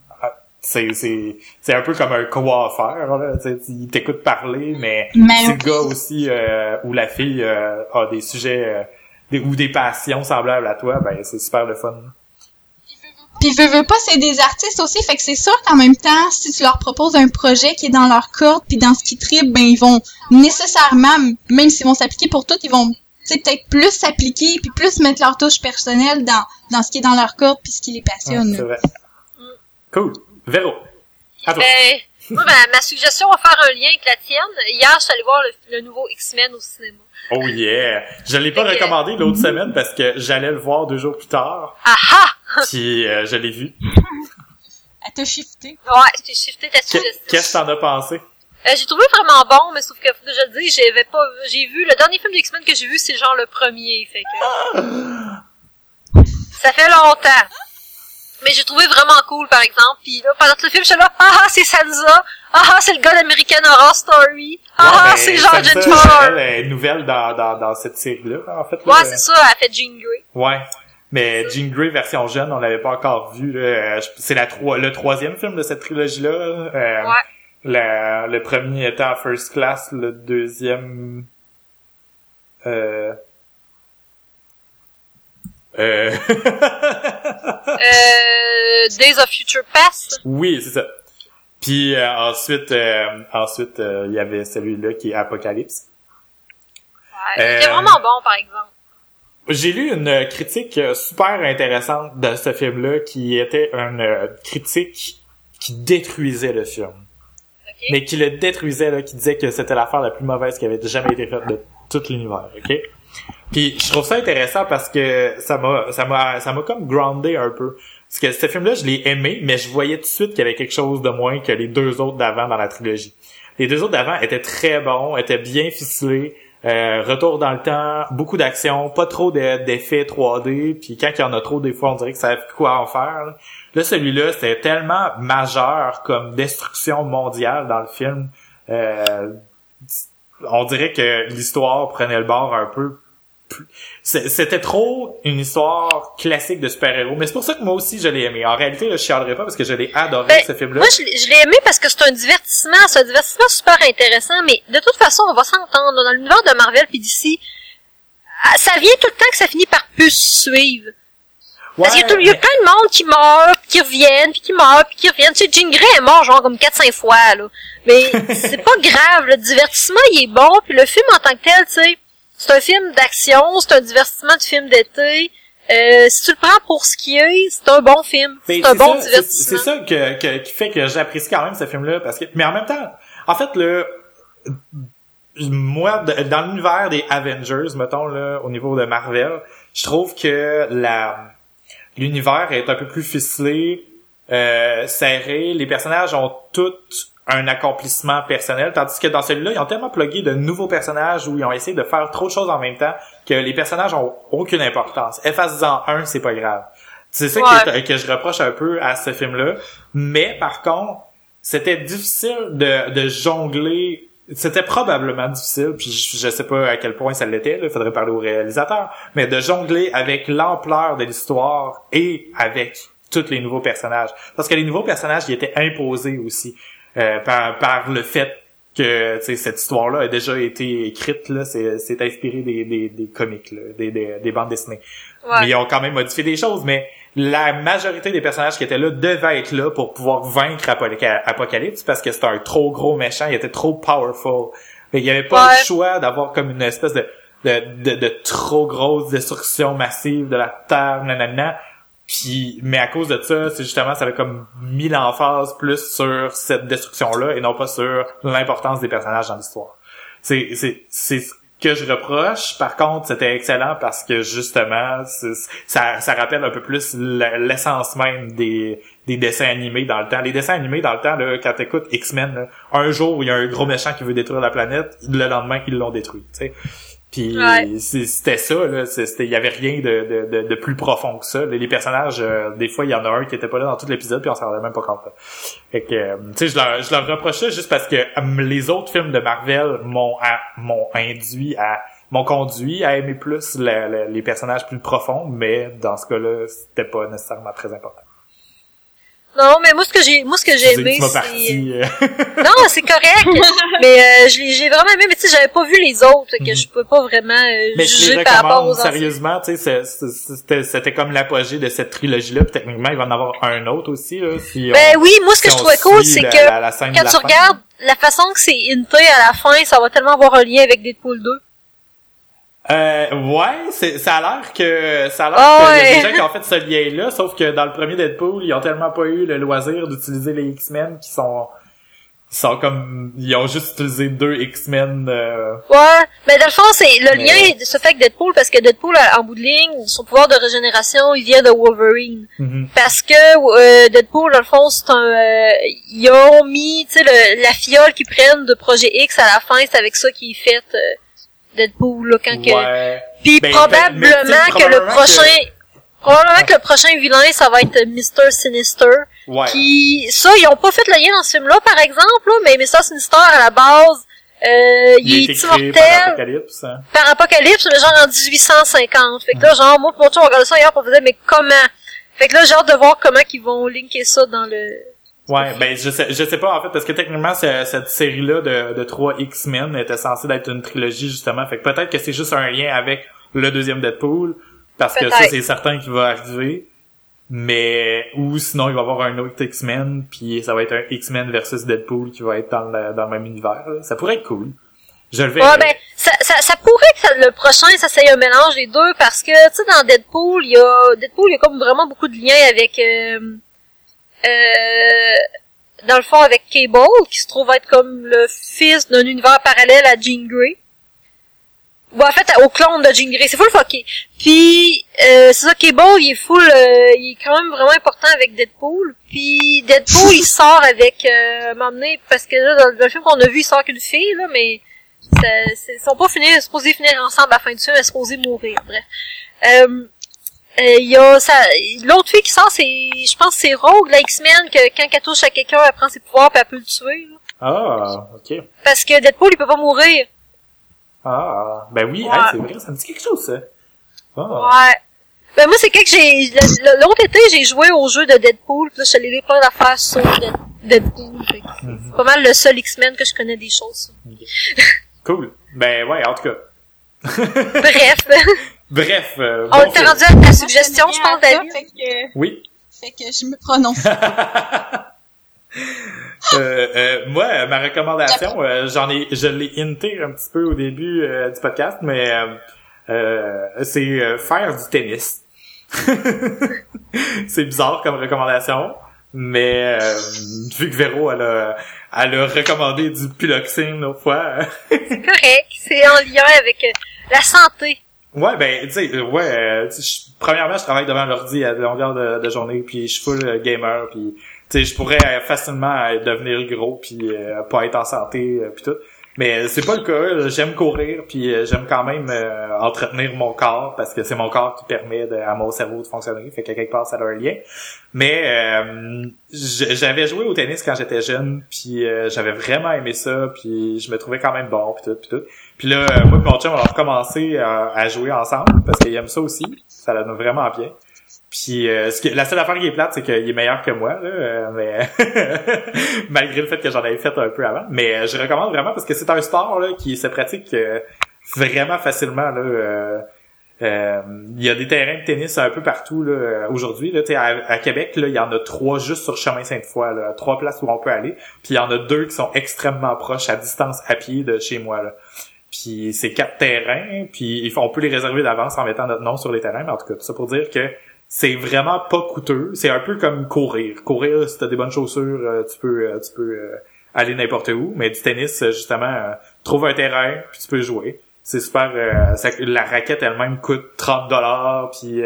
Ah, C'est c'est c'est un peu comme un coiffeur là, il t'écoute parler mais Mais si le gars aussi euh, ou la fille euh, a des sujets euh, des, ou des passions semblables à toi, ben c'est super le fun. Puis veux, veux pas, c'est des artistes aussi, fait que c'est sûr qu'en même temps, si tu leur proposes un projet qui est dans leur corde, puis dans ce qui tripe, ben ils vont nécessairement, même s'ils vont s'appliquer pour tout, ils vont peut-être plus s'appliquer, puis plus mettre leur touche personnelle dans, dans ce qui est dans leur corde, puis ce qui les Ouais, passionne. c'est vrai. Cool. Véro. À toi. Ben, moi, ma, ma suggestion va faire un lien avec la tienne. Hier, je suis allée voir le, le nouveau X-Men au cinéma. Oh yeah. Je l'ai pas Fait que- recommandé l'autre semaine parce que j'allais le voir deux jours plus tard. Ah ah! Puis euh, je l'ai vu. Elle t'a shifté. Ouais, j'ai shifté ta suggestion. Qu'est-ce que t'en as pensé? Euh, j'ai trouvé vraiment bon, mais sauf que faut que je le dise, j'avais pas, j'ai vu, le dernier film de X-Men que j'ai vu, c'est genre le premier, fait que... Ça fait longtemps. Mais j'ai trouvé vraiment cool, par exemple, puis là, pendant tout le film, j'étais là, ah ah, c'est Sansa, ah ah, c'est le gars d'American Horror Story, ah ah, mais c'est George Ford. Elle est nouvelle dans, dans, dans cette série-là, en fait. là. Ouais, c'est ça, elle fait Jean Grey. Ouais. Mais Jean Grey version jeune, on l'avait pas encore vu. là. Euh, C'est la troi- le troisième film de cette trilogie-là. Euh, Ouais. la- le premier étant First Class, le deuxième... Euh... Euh... Euh, Days of Future Past? oui, c'est ça. Puis euh, ensuite, euh, ensuite euh, il y avait celui-là qui est Apocalypse. Ouais, Euh, c'était vraiment bon, par exemple. J'ai lu une critique super intéressante de ce film-là qui était une critique qui détruisait le film. Ok. Mais qui le détruisait, là, qui disait que c'était l'affaire la plus mauvaise qui avait jamais été faite de tout l'univers, ok? Puis je trouve ça intéressant parce que ça m'a ça m'a ça m'a comme groundé un peu. Parce que ce film-là, je l'ai aimé, mais je voyais tout de suite qu'il y avait quelque chose de moins que les deux autres d'avant dans la trilogie. Les deux autres d'avant étaient très bons, étaient bien ficelés, euh, retour dans le temps, beaucoup d'action, pas trop de- d'effets 3D, puis quand il y en a trop, des fois, on dirait que ça plus quoi en faire. Là, Là, celui-là, c'était tellement majeur comme destruction mondiale dans le film. Euh, on dirait que l'histoire prenait le bord un peu C'était trop une histoire classique de super-héros. Mais c'est pour ça que moi aussi, je l'ai aimé. En réalité, là, je chialerais pas parce que je l'ai adoré, Ben, ce film-là. Moi, je l'ai je l'ai aimé parce que c'est un divertissement, c'est un divertissement super intéressant, mais de toute façon, on va s'entendre. Dans l'univers de Marvel puis d'ici, ah, ça vient tout le temps que ça finit par plus suivre. Parce qu'il y a, y plein de monde qui meurt, puis qui reviennent, puis qui meurt, puis qui reviennent. Tu sais, Jean Grey est mort genre comme 4-5 fois, là. Mais c'est pas grave, le divertissement, il est bon, puis le film en tant que tel, tu sais, c'est un film d'action, c'est un divertissement de film d'été. Euh, si tu le prends pour ce qui est, c'est un bon film. C'est un bon ça, divertissement. C'est ça que, que- qui fait que j'apprécie quand même ce film-là parce que, mais en même temps, en fait, le, moi, dans l'univers des Avengers, mettons, là, au niveau de Marvel, je trouve que la l'univers est un peu plus ficelé, euh, serré. Les personnages ont tous un accomplissement personnel, tandis que dans celui-là, ils ont tellement plugué de nouveaux personnages où ils ont essayé de faire trop de choses en même temps que les personnages ont aucune importance. Efface-en un, c'est pas grave. C'est ça Ouais. que, que je reproche un peu à ce film-là. Mais par contre, c'était difficile de, de jongler. C'était probablement difficile, puis je, je sais pas à quel point ça l'était, il faudrait parler au réalisateur, mais de jongler avec l'ampleur de l'histoire et avec tous les nouveaux personnages. Parce que les nouveaux personnages, ils étaient imposés aussi euh, par, par le fait que cette histoire-là a déjà été écrite, là, c'est, c'est inspiré des, des, des comics, là, des, des, des bandes dessinées. Ouais. Mais ils ont quand même modifié des choses, mais la majorité des personnages qui étaient là devaient être là pour pouvoir vaincre Apoca- Apocalypse parce que c'était un trop gros méchant, il était trop powerful. Fait qu'il y avait pas Ouais. le choix d'avoir comme une espèce de, de, de, de trop grosse destruction massive de la Terre, nanana. Puis, mais à cause de ça, c'est justement, ça avait comme mis l'emphase plus sur cette destruction-là et non pas sur l'importance des personnages dans l'histoire. C'est, c'est, c'est ce que je reproche. Par contre, c'était excellent parce que justement, ça, ça rappelle un peu plus l'essence même des, des dessins animés dans le temps. Les dessins animés dans le temps, là, quand t'écoutes X-Men, un jour, il y a un gros méchant qui veut détruire la planète, le lendemain, ils l'ont détruit, tu sais. Puis Ouais. c'était ça, là. C'était, il y avait rien de, de, de, plus profond que ça. Les, personnages, euh, des fois, il y en a un qui était pas là dans tout l'épisode, puis on s'en rendait même pas compte. là. Fait que, euh, tu sais, je leur, je leur reprochais juste parce que euh, les autres films de Marvel m'ont, m'ont induit à, m'ont conduit à aimer plus la- la- les personnages plus profonds, mais dans ce cas-là, c'était pas nécessairement très important. Non, mais moi, ce que j'ai, moi, ce que j'ai aimé, c'est... Non, c'est correct. mais euh, j'ai vraiment aimé, mais tu sais, j'avais pas vu les autres, que Mhm. je peux pas vraiment euh, Mais juger par rapport aux sérieusement, tu sais, c'était c'était comme l'apogée de cette trilogie-là, techniquement, il va en avoir un autre aussi, là, si on- Ben oui, moi, ce que je trouvais cool, c'est que la- la quand tu fin. regardes la façon que c'est inté à la fin, ça va tellement avoir un lien avec Deadpool 2. Euh, ouais, c'est, ça a l'air que, ça a l'air Ah qu'il y a ouais. des gens qui ont fait ce lien-là, sauf que dans le premier Deadpool, ils ont tellement pas eu le loisir d'utiliser les X-Men qui sont, ils sont comme, ils ont juste utilisé deux X-Men, euh, Ouais, mais dans le fond, c'est le Mais- lien se fait avec Deadpool parce que Deadpool, en bout de ligne, son pouvoir de régénération, il vient de Wolverine. mhm. Parce que euh, Deadpool, dans le fond, c'est un... euh, ils ont mis, tu sais, la fiole qu'ils prennent de Projet X à la fin, c'est avec ça qu'ils fait euh, Deadpool, là, quand que... Puis Ben, probablement sais, que le prochain... Probablement que le prochain vilain, ça va être Mr. Sinister. Ouais. Qui, ça, ils ont pas fait le lien dans ce film-là, par exemple, là, mais Mr. Sinister, à la base, euh, Il est créé par immortel Apocalypse, hein. par Apocalypse, mais genre en 1850. Fait que là, genre, moi, pour on regardait ça hier, on faisait, mais comment? Fait que là, j'ai hâte de voir comment ils vont linker ça dans le... Ouais, ben je sais, je sais pas en fait parce que techniquement ce- cette série-là de, de trois X-Men était censée d'être une trilogie justement, fait que peut-être que c'est juste un lien avec le deuxième Deadpool parce que ça c'est certain qu'il va arriver, mais ou sinon il va y avoir un autre X-Men puis ça va être un X-Men versus Deadpool qui va être dans le, dans le même univers. là. Ça pourrait être cool. Je le verrai. Ouais, ben, ça, ça, ça pourrait que ça- le prochain, ça soit un mélange des deux, parce que, tu sais, dans Deadpool, il y a, Deadpool, il y a comme vraiment beaucoup de liens avec, euh, euh, dans le fond, avec Cable, qui se trouve être comme le fils d'un univers parallèle à Jean Grey. Ou en fait, au clone de Jean Grey. C'est full fucké. Puis, euh, c'est ça, Cable, il est full, euh, il est quand même vraiment important avec Deadpool. Puis, Deadpool, il sort avec, euh, m'emmener, parce que là, dans le film qu'on a vu, il sort qu'une fille, là, mais, ils sont pas finis, supposés finir ensemble à la fin du film, ils sont supposés mourir, bref. Euh, euh, il y a ça, l'autre fille qui sort, c'est, je pense, c'est Rogue, la X-Men, que quand elle touche à quelqu'un, elle prend ses pouvoirs puis elle peut le tuer, là. Ah, ok. Parce que Deadpool, il peut pas mourir. Ah, ben oui, Ouais. hey, c'est vrai, ça me dit quelque chose ça. Ah. Ouais. Ben moi, c'est que j'ai, l'autre été, j'ai joué au jeu de Deadpool, pis là, je lire plein d'affaires sur Dead- Deadpool. que c'est Mhm. pas mal le seul X-Men que je connais des choses. sur. Cool. Ben ouais, en tout cas. Bref. Bref. euh, On bon était rendu à ta suggestion, je pense, David. Fait que, Oui. fait que je me prononce. Euh, euh, moi, ma recommandation, euh, j'en ai, je l'ai hinté un petit peu au début euh, du podcast, mais euh, euh, c'est euh, faire du tennis. c'est bizarre comme recommandation, Mais euh, vu que Véro, elle a, elle a recommandé du piloxine une fois. c'est correct, c'est en lien avec euh, la santé. Ouais, ben, tu sais, ouais, euh, premièrement, je travaille devant l'ordi à longueur de, journée, puis je suis full euh, gamer, puis tu sais, je pourrais facilement devenir gros, puis pas être en santé, puis tout. Mais c'est pas le cas. J'aime courir, puis j'aime quand même entretenir mon corps parce que c'est mon corps qui permet à mon cerveau de fonctionner. Fait que quelque part ça a un lien. Mais euh, j'avais joué au tennis quand j'étais jeune, puis j'avais vraiment aimé ça, puis je me trouvais quand même bon, puis tout, puis tout. Puis là, euh, moi et mon chum, on a recommencé à, jouer ensemble parce qu'il aime ça aussi. Ça l'a vraiment bien. Puis euh, ce la seule affaire qui est plate, c'est qu'il est meilleur que moi, là, euh, mais malgré le fait que j'en avais fait un peu avant. Mais je recommande vraiment parce que c'est un sport là, qui se pratique vraiment facilement. Là, il y a des terrains de tennis un peu partout là, aujourd'hui. Là, à, à Québec, il y en a trois juste sur chemin Sainte-Foy, là, trois places où on peut aller. Puis il y en a deux qui sont extrêmement proches à distance à pied de chez moi. Là. Puis c'est quatre terrains, puis on peut les réserver d'avance en mettant notre nom sur les terrains, mais en tout cas, ça pour dire que c'est vraiment pas coûteux. C'est un peu comme courir. Courir, si t'as des bonnes chaussures, euh, tu peux euh, tu peux euh, aller n'importe où. Mais du tennis, justement, trouve un terrain, puis tu peux jouer. C'est super. la raquette elle-même coûte 30 dollars, puis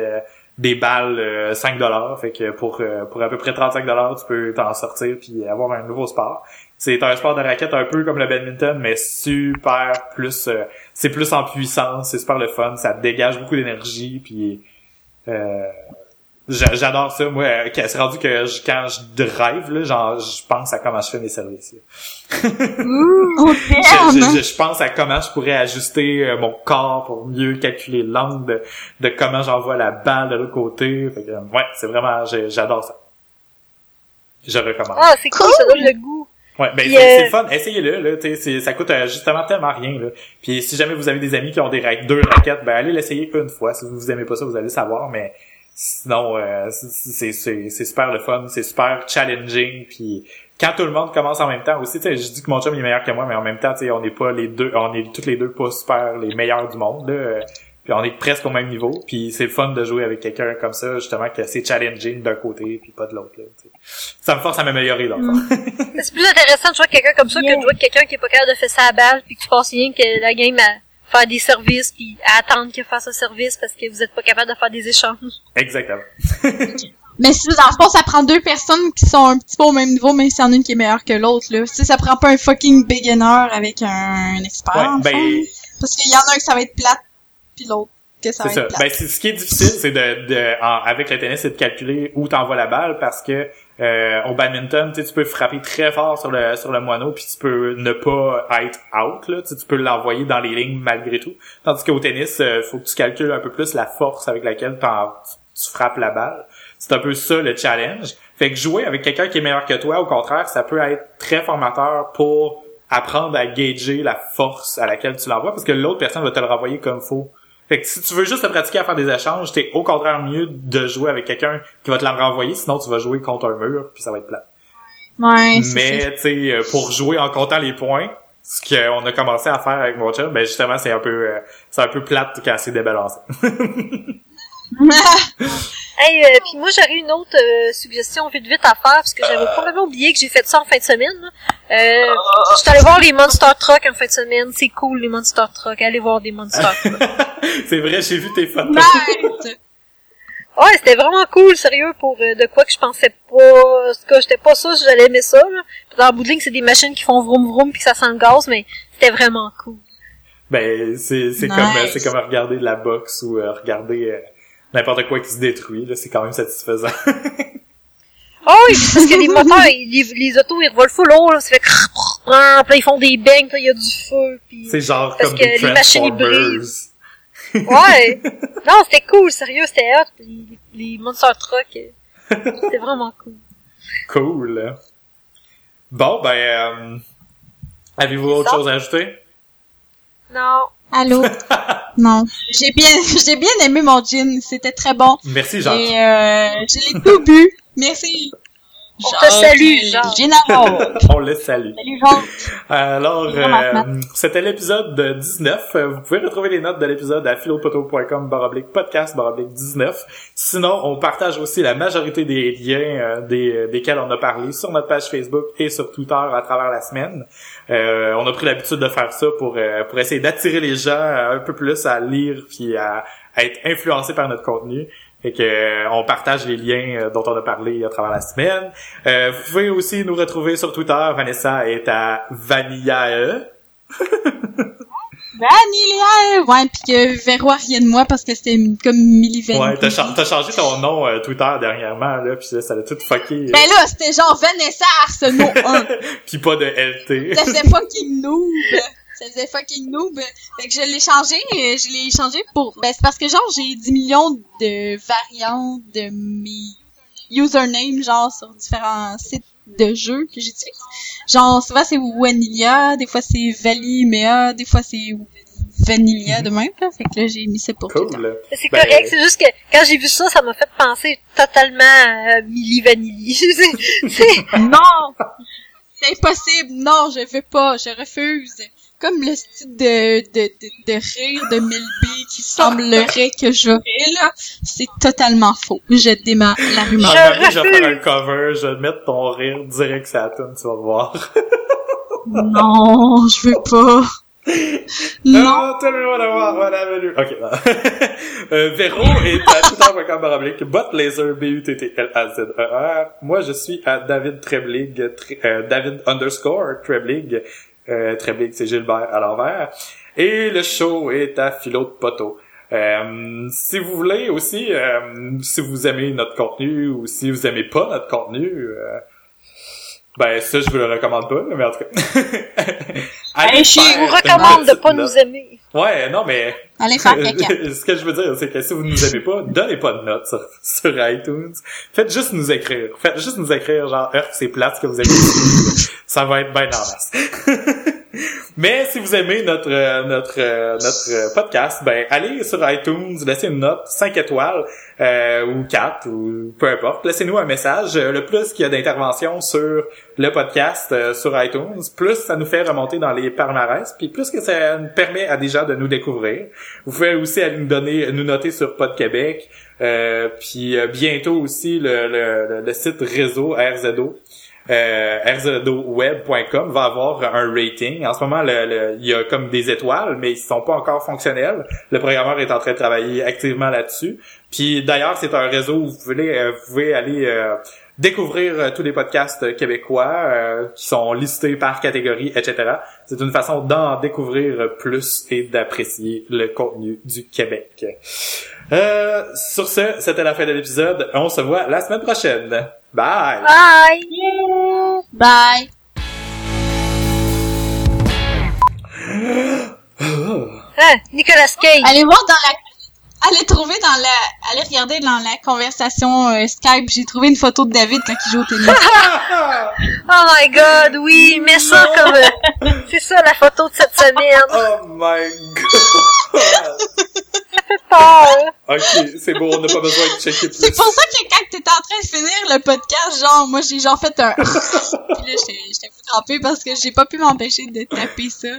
des balles 5 dollars. Fait que pour pour à peu près 35 dollars, tu peux t'en sortir puis avoir un nouveau sport. C'est un sport de raquette un peu comme le badminton, mais super plus. Euh, c'est plus en puissance, c'est super le fun, ça dégage beaucoup d'énergie, puis euh, j'adore ça. Moi, euh, c'est rendu que quand je drive, là, genre, je pense à comment je fais mes services. Ouh, je, je, pense à comment je pourrais ajuster euh, mon corps pour mieux calculer l'angle de, comment j'envoie la balle de l'autre côté. Fait que, ouais, c'est vraiment, j'adore ça. Je recommande. Ah, c'est cool, ça donne le goût. Ouais, ben c'est le fun, essayez-le là, ça coûte euh, justement tellement rien là. Puis si jamais vous avez des amis qui ont des deux raquettes, ben allez l'essayer une fois. Si vous aimez pas ça, vous allez savoir, mais sinon euh, c'est c'est super le fun, c'est super challenging puis quand tout le monde commence en même temps aussi, je dis que mon chum est meilleur que moi, mais en même temps, on n'est pas les deux, on est toutes les deux pas super les meilleurs du monde là. Puis on est presque au même niveau. Puis c'est fun de jouer avec quelqu'un comme ça, justement, que c'est challenging d'un côté puis pas de l'autre. Ça me force à m'améliorer dans c'est plus intéressant de jouer avec quelqu'un comme ça que de jouer avec quelqu'un qui est pas capable de faire sa balle puis que tu passes rien que la game à faire des services puis à attendre qu'il fasse un service parce que vous êtes pas capable de faire des échanges. Exactement. Mais si dans le fond, ça prend deux personnes qui sont un petit peu au même niveau, même s'il y en a une qui est meilleure que l'autre, là. Si ça prend pas un fucking beginner avec un, expert, ouais, ben... Parce qu'il y en a un qui ça va être plate puis l'autre que ça ça. Ben, ce qui est difficile, c'est de, de avec le tennis, c'est de calculer où t'envoies la balle parce que euh, au badminton, tu peux frapper très fort sur le sur le moineau puis tu peux ne pas être out là, tu peux l'envoyer dans les lignes malgré tout. Tandis qu'au tennis, euh, faut que tu calcules un peu plus la force avec laquelle tu frappes la balle. C'est un peu ça le challenge. Fait que jouer avec quelqu'un qui est meilleur que toi, au contraire, ça peut être très formateur pour apprendre à gager la force à laquelle tu l'envoies parce que l'autre personne va te le renvoyer comme faut. Fait que si tu veux juste te pratiquer à faire des échanges, t'es au contraire mieux de jouer avec quelqu'un qui va te la renvoyer, sinon tu vas jouer contre un mur, puis ça va être plat. Ouais, Mais tu sais, euh, pour jouer en comptant les points, ce qu'on a commencé à faire avec mon chum, ben justement c'est un peu euh, c'est un peu plate quand c'est débalancé. Hey, euh, puis moi j'aurais une autre euh, suggestion vite vite à faire parce que j'avais complètement oublié que j'ai fait ça en fin de semaine. Là. Euh, je suis allée voir les Monster Truck en fin de semaine. C'est cool les Monster Truck. Allez voir des Monster Truck. c'est vrai, j'ai vu tes photos. ouais, c'était vraiment cool, sérieux, pour euh, de quoi que je pensais pas. En tout cas, j'étais pas sûr si j'allais aimer ça. Là. Dans le bout de ligne, c'est des machines qui font vroom vroom puis ça sent le gaz, mais c'était vraiment cool. Ben, c'est c'est comme c'est comme regarder de la boxe ou regarder n'importe quoi qui se détruit, là, c'est quand même satisfaisant. oh oui, parce que les moteurs, les, les autos, ils revolent full haut, là, ça fait puis ils font des bangs, puis il y a du feu, puis... C'est genre parce comme que des les machines, ils brisent. ouais! Non, c'était cool, sérieux, c'était hot, les, les Monster Truck, c'était vraiment cool. Cool. Bon, ben, euh, avez-vous autre chose à ajouter? Non. Allô? non. J'ai bien, j'ai bien aimé mon gin. C'était très bon. Merci, Jacques. Et, euh, je l'ai tout bu. Merci. On te salue, euh, Jean. Gennaro. On le salue. Salut, Jean. Alors, euh, c'était l'épisode de 19. Euh, Vous pouvez retrouver les notes de l'épisode à philopoto.com baroblique podcast baroblique 19. Sinon, on partage aussi la majorité des liens euh, des, desquels on a parlé sur notre page Facebook et sur Twitter à travers la semaine. Euh, on a pris l'habitude de faire ça pour, euh, pour essayer d'attirer les gens un peu plus à lire puis à, à être influencés par notre contenu. Fait que euh, on partage les liens euh, dont on a parlé à travers la semaine. Euh, vous pouvez aussi nous retrouver sur Twitter. Vanessa est à Vanillae. Vanilla! Ouais, pis que Véro a rien de moi parce que c'était comme Millie Vanilla. Ouais, t'as, cha- t'as changé ton nom euh, Twitter dernièrement, là, pis ça a tout fucké. euh, Ben là, c'était genre Vanessa Arsenault 1. pis pas de LT. Faisait fucking noob. Ça faisait fucking noob. Fait que je l'ai changé, euh, je l'ai changé pour, ben c'est parce que genre j'ai 10 millions de variantes de mes usernames genre sur différents sites de jeux que j'utilise. Genre souvent c'est Vanilla, des fois c'est Valimea, des fois c'est Vanilla de même là. Fait que là j'ai mis ça pour tout le temps. Cool. C'est Ben, correct, c'est juste que quand j'ai vu ça, ça m'a fait penser totalement à Milli Vanilli. Non! C'est impossible. Non, je veux pas. Je refuse. Comme le style de, de, de, de rire de Milby qui semblerait que j'aurais, là, c'est totalement faux. Je démarre la rumeur. Dernier, je vais faire un cover, je vais mettre ton rire direct sur la tune, tu vas voir. Non, je veux pas. Non. Tout le monde va voir, voilà, bienvenue. Ok, non. euh, Véro est à twitter.com baroblique, botlaser, B-U-T-T-L-A-Z-E-R. Moi, je suis à David Treblig, Tre- euh, David underscore Treblig. Euh, Treblig, c'est Gilbert à l'envers. Et le show est à Philo de Poteau. Euh, si vous voulez aussi, euh, si vous aimez notre contenu ou si vous aimez pas notre contenu, euh, ben ça je vous le recommande pas, mais en tout cas. Allez je vous recommande de pas nous aimer. Ouais, non, mais Allez faire caca. ce que je veux dire, c'est que si vous nous aimez pas, donnez pas de notes sur, sur iTunes. Faites juste nous écrire. Faites juste nous écrire, genre, Earth, c'est plate ce que vous avez dit. Ça va être bien en masse. Mais si vous aimez notre euh, notre euh, notre euh, podcast, ben allez sur iTunes, laissez une note 5 étoiles euh, ou 4 ou peu importe. Laissez-nous un message. Le plus qu'il y a d'interventions sur le podcast euh, sur iTunes, plus ça nous fait remonter dans les palmarès, puis plus que ça nous permet à des gens de nous découvrir. Vous pouvez aussi aller nous donner, nous noter sur Pod Québec, euh, puis euh, bientôt aussi le, le, le- site réseau RZO. Euh, rzodoweb.com va avoir un rating. En ce moment, le- le- il y a comme des étoiles, mais ils sont pas encore fonctionnels. Le programmeur est en train de travailler activement là-dessus. Puis d'ailleurs, c'est un réseau où vous pouvez, euh, vous pouvez aller euh, découvrir euh, tous les podcasts euh, québécois euh, qui sont listés par catégorie, etc. C'est une façon d'en découvrir plus et d'apprécier le contenu du Québec. Euh, sur ce, c'était la fin de l'épisode. On se voit la semaine prochaine. Bye! Bye! Bye. Hein, Nicolas Cage. Allez voir dans la... Allez trouver dans la... Allez regarder dans la conversation euh, Skype. J'ai trouvé une photo de David quand il joue au tennis. Oh my god, oui, mets ça comme... euh, c'est ça la photo de cette semaine. Oh my god! Oh, ok, c'est bon, on n'a pas besoin de checker plus. C'est pour ça que quand t'étais en train de finir le podcast, genre, moi, j'ai genre fait un... Puis là, j'étais j'étais fou trempée parce que j'ai pas pu m'empêcher de taper ça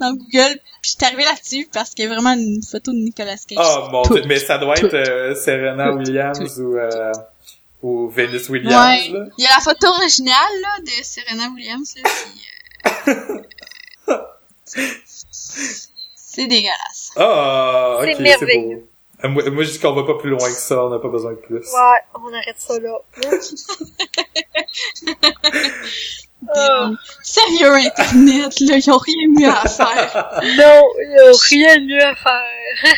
dans Google. Puis j'étais arrivée là-dessus parce qu'il y a vraiment une photo de Nicolas Cage. Oh mon dieu, mais ça doit être euh, Serena Williams Tout. ou, euh, ou Venus Williams, Ouais. là. Il y a la photo originale, là, de Serena Williams, là, puis... euh, C'est dégueulasse. Ah, ok, C'est beau. Euh, Moi, moi, je dis qu'on va pas plus loin que ça, on n'a pas besoin de plus. ouais, on arrête ça là. Oh. Sérieux, Internet, là, ils ont rien mieux à faire. Non, il y a rien mieux à faire.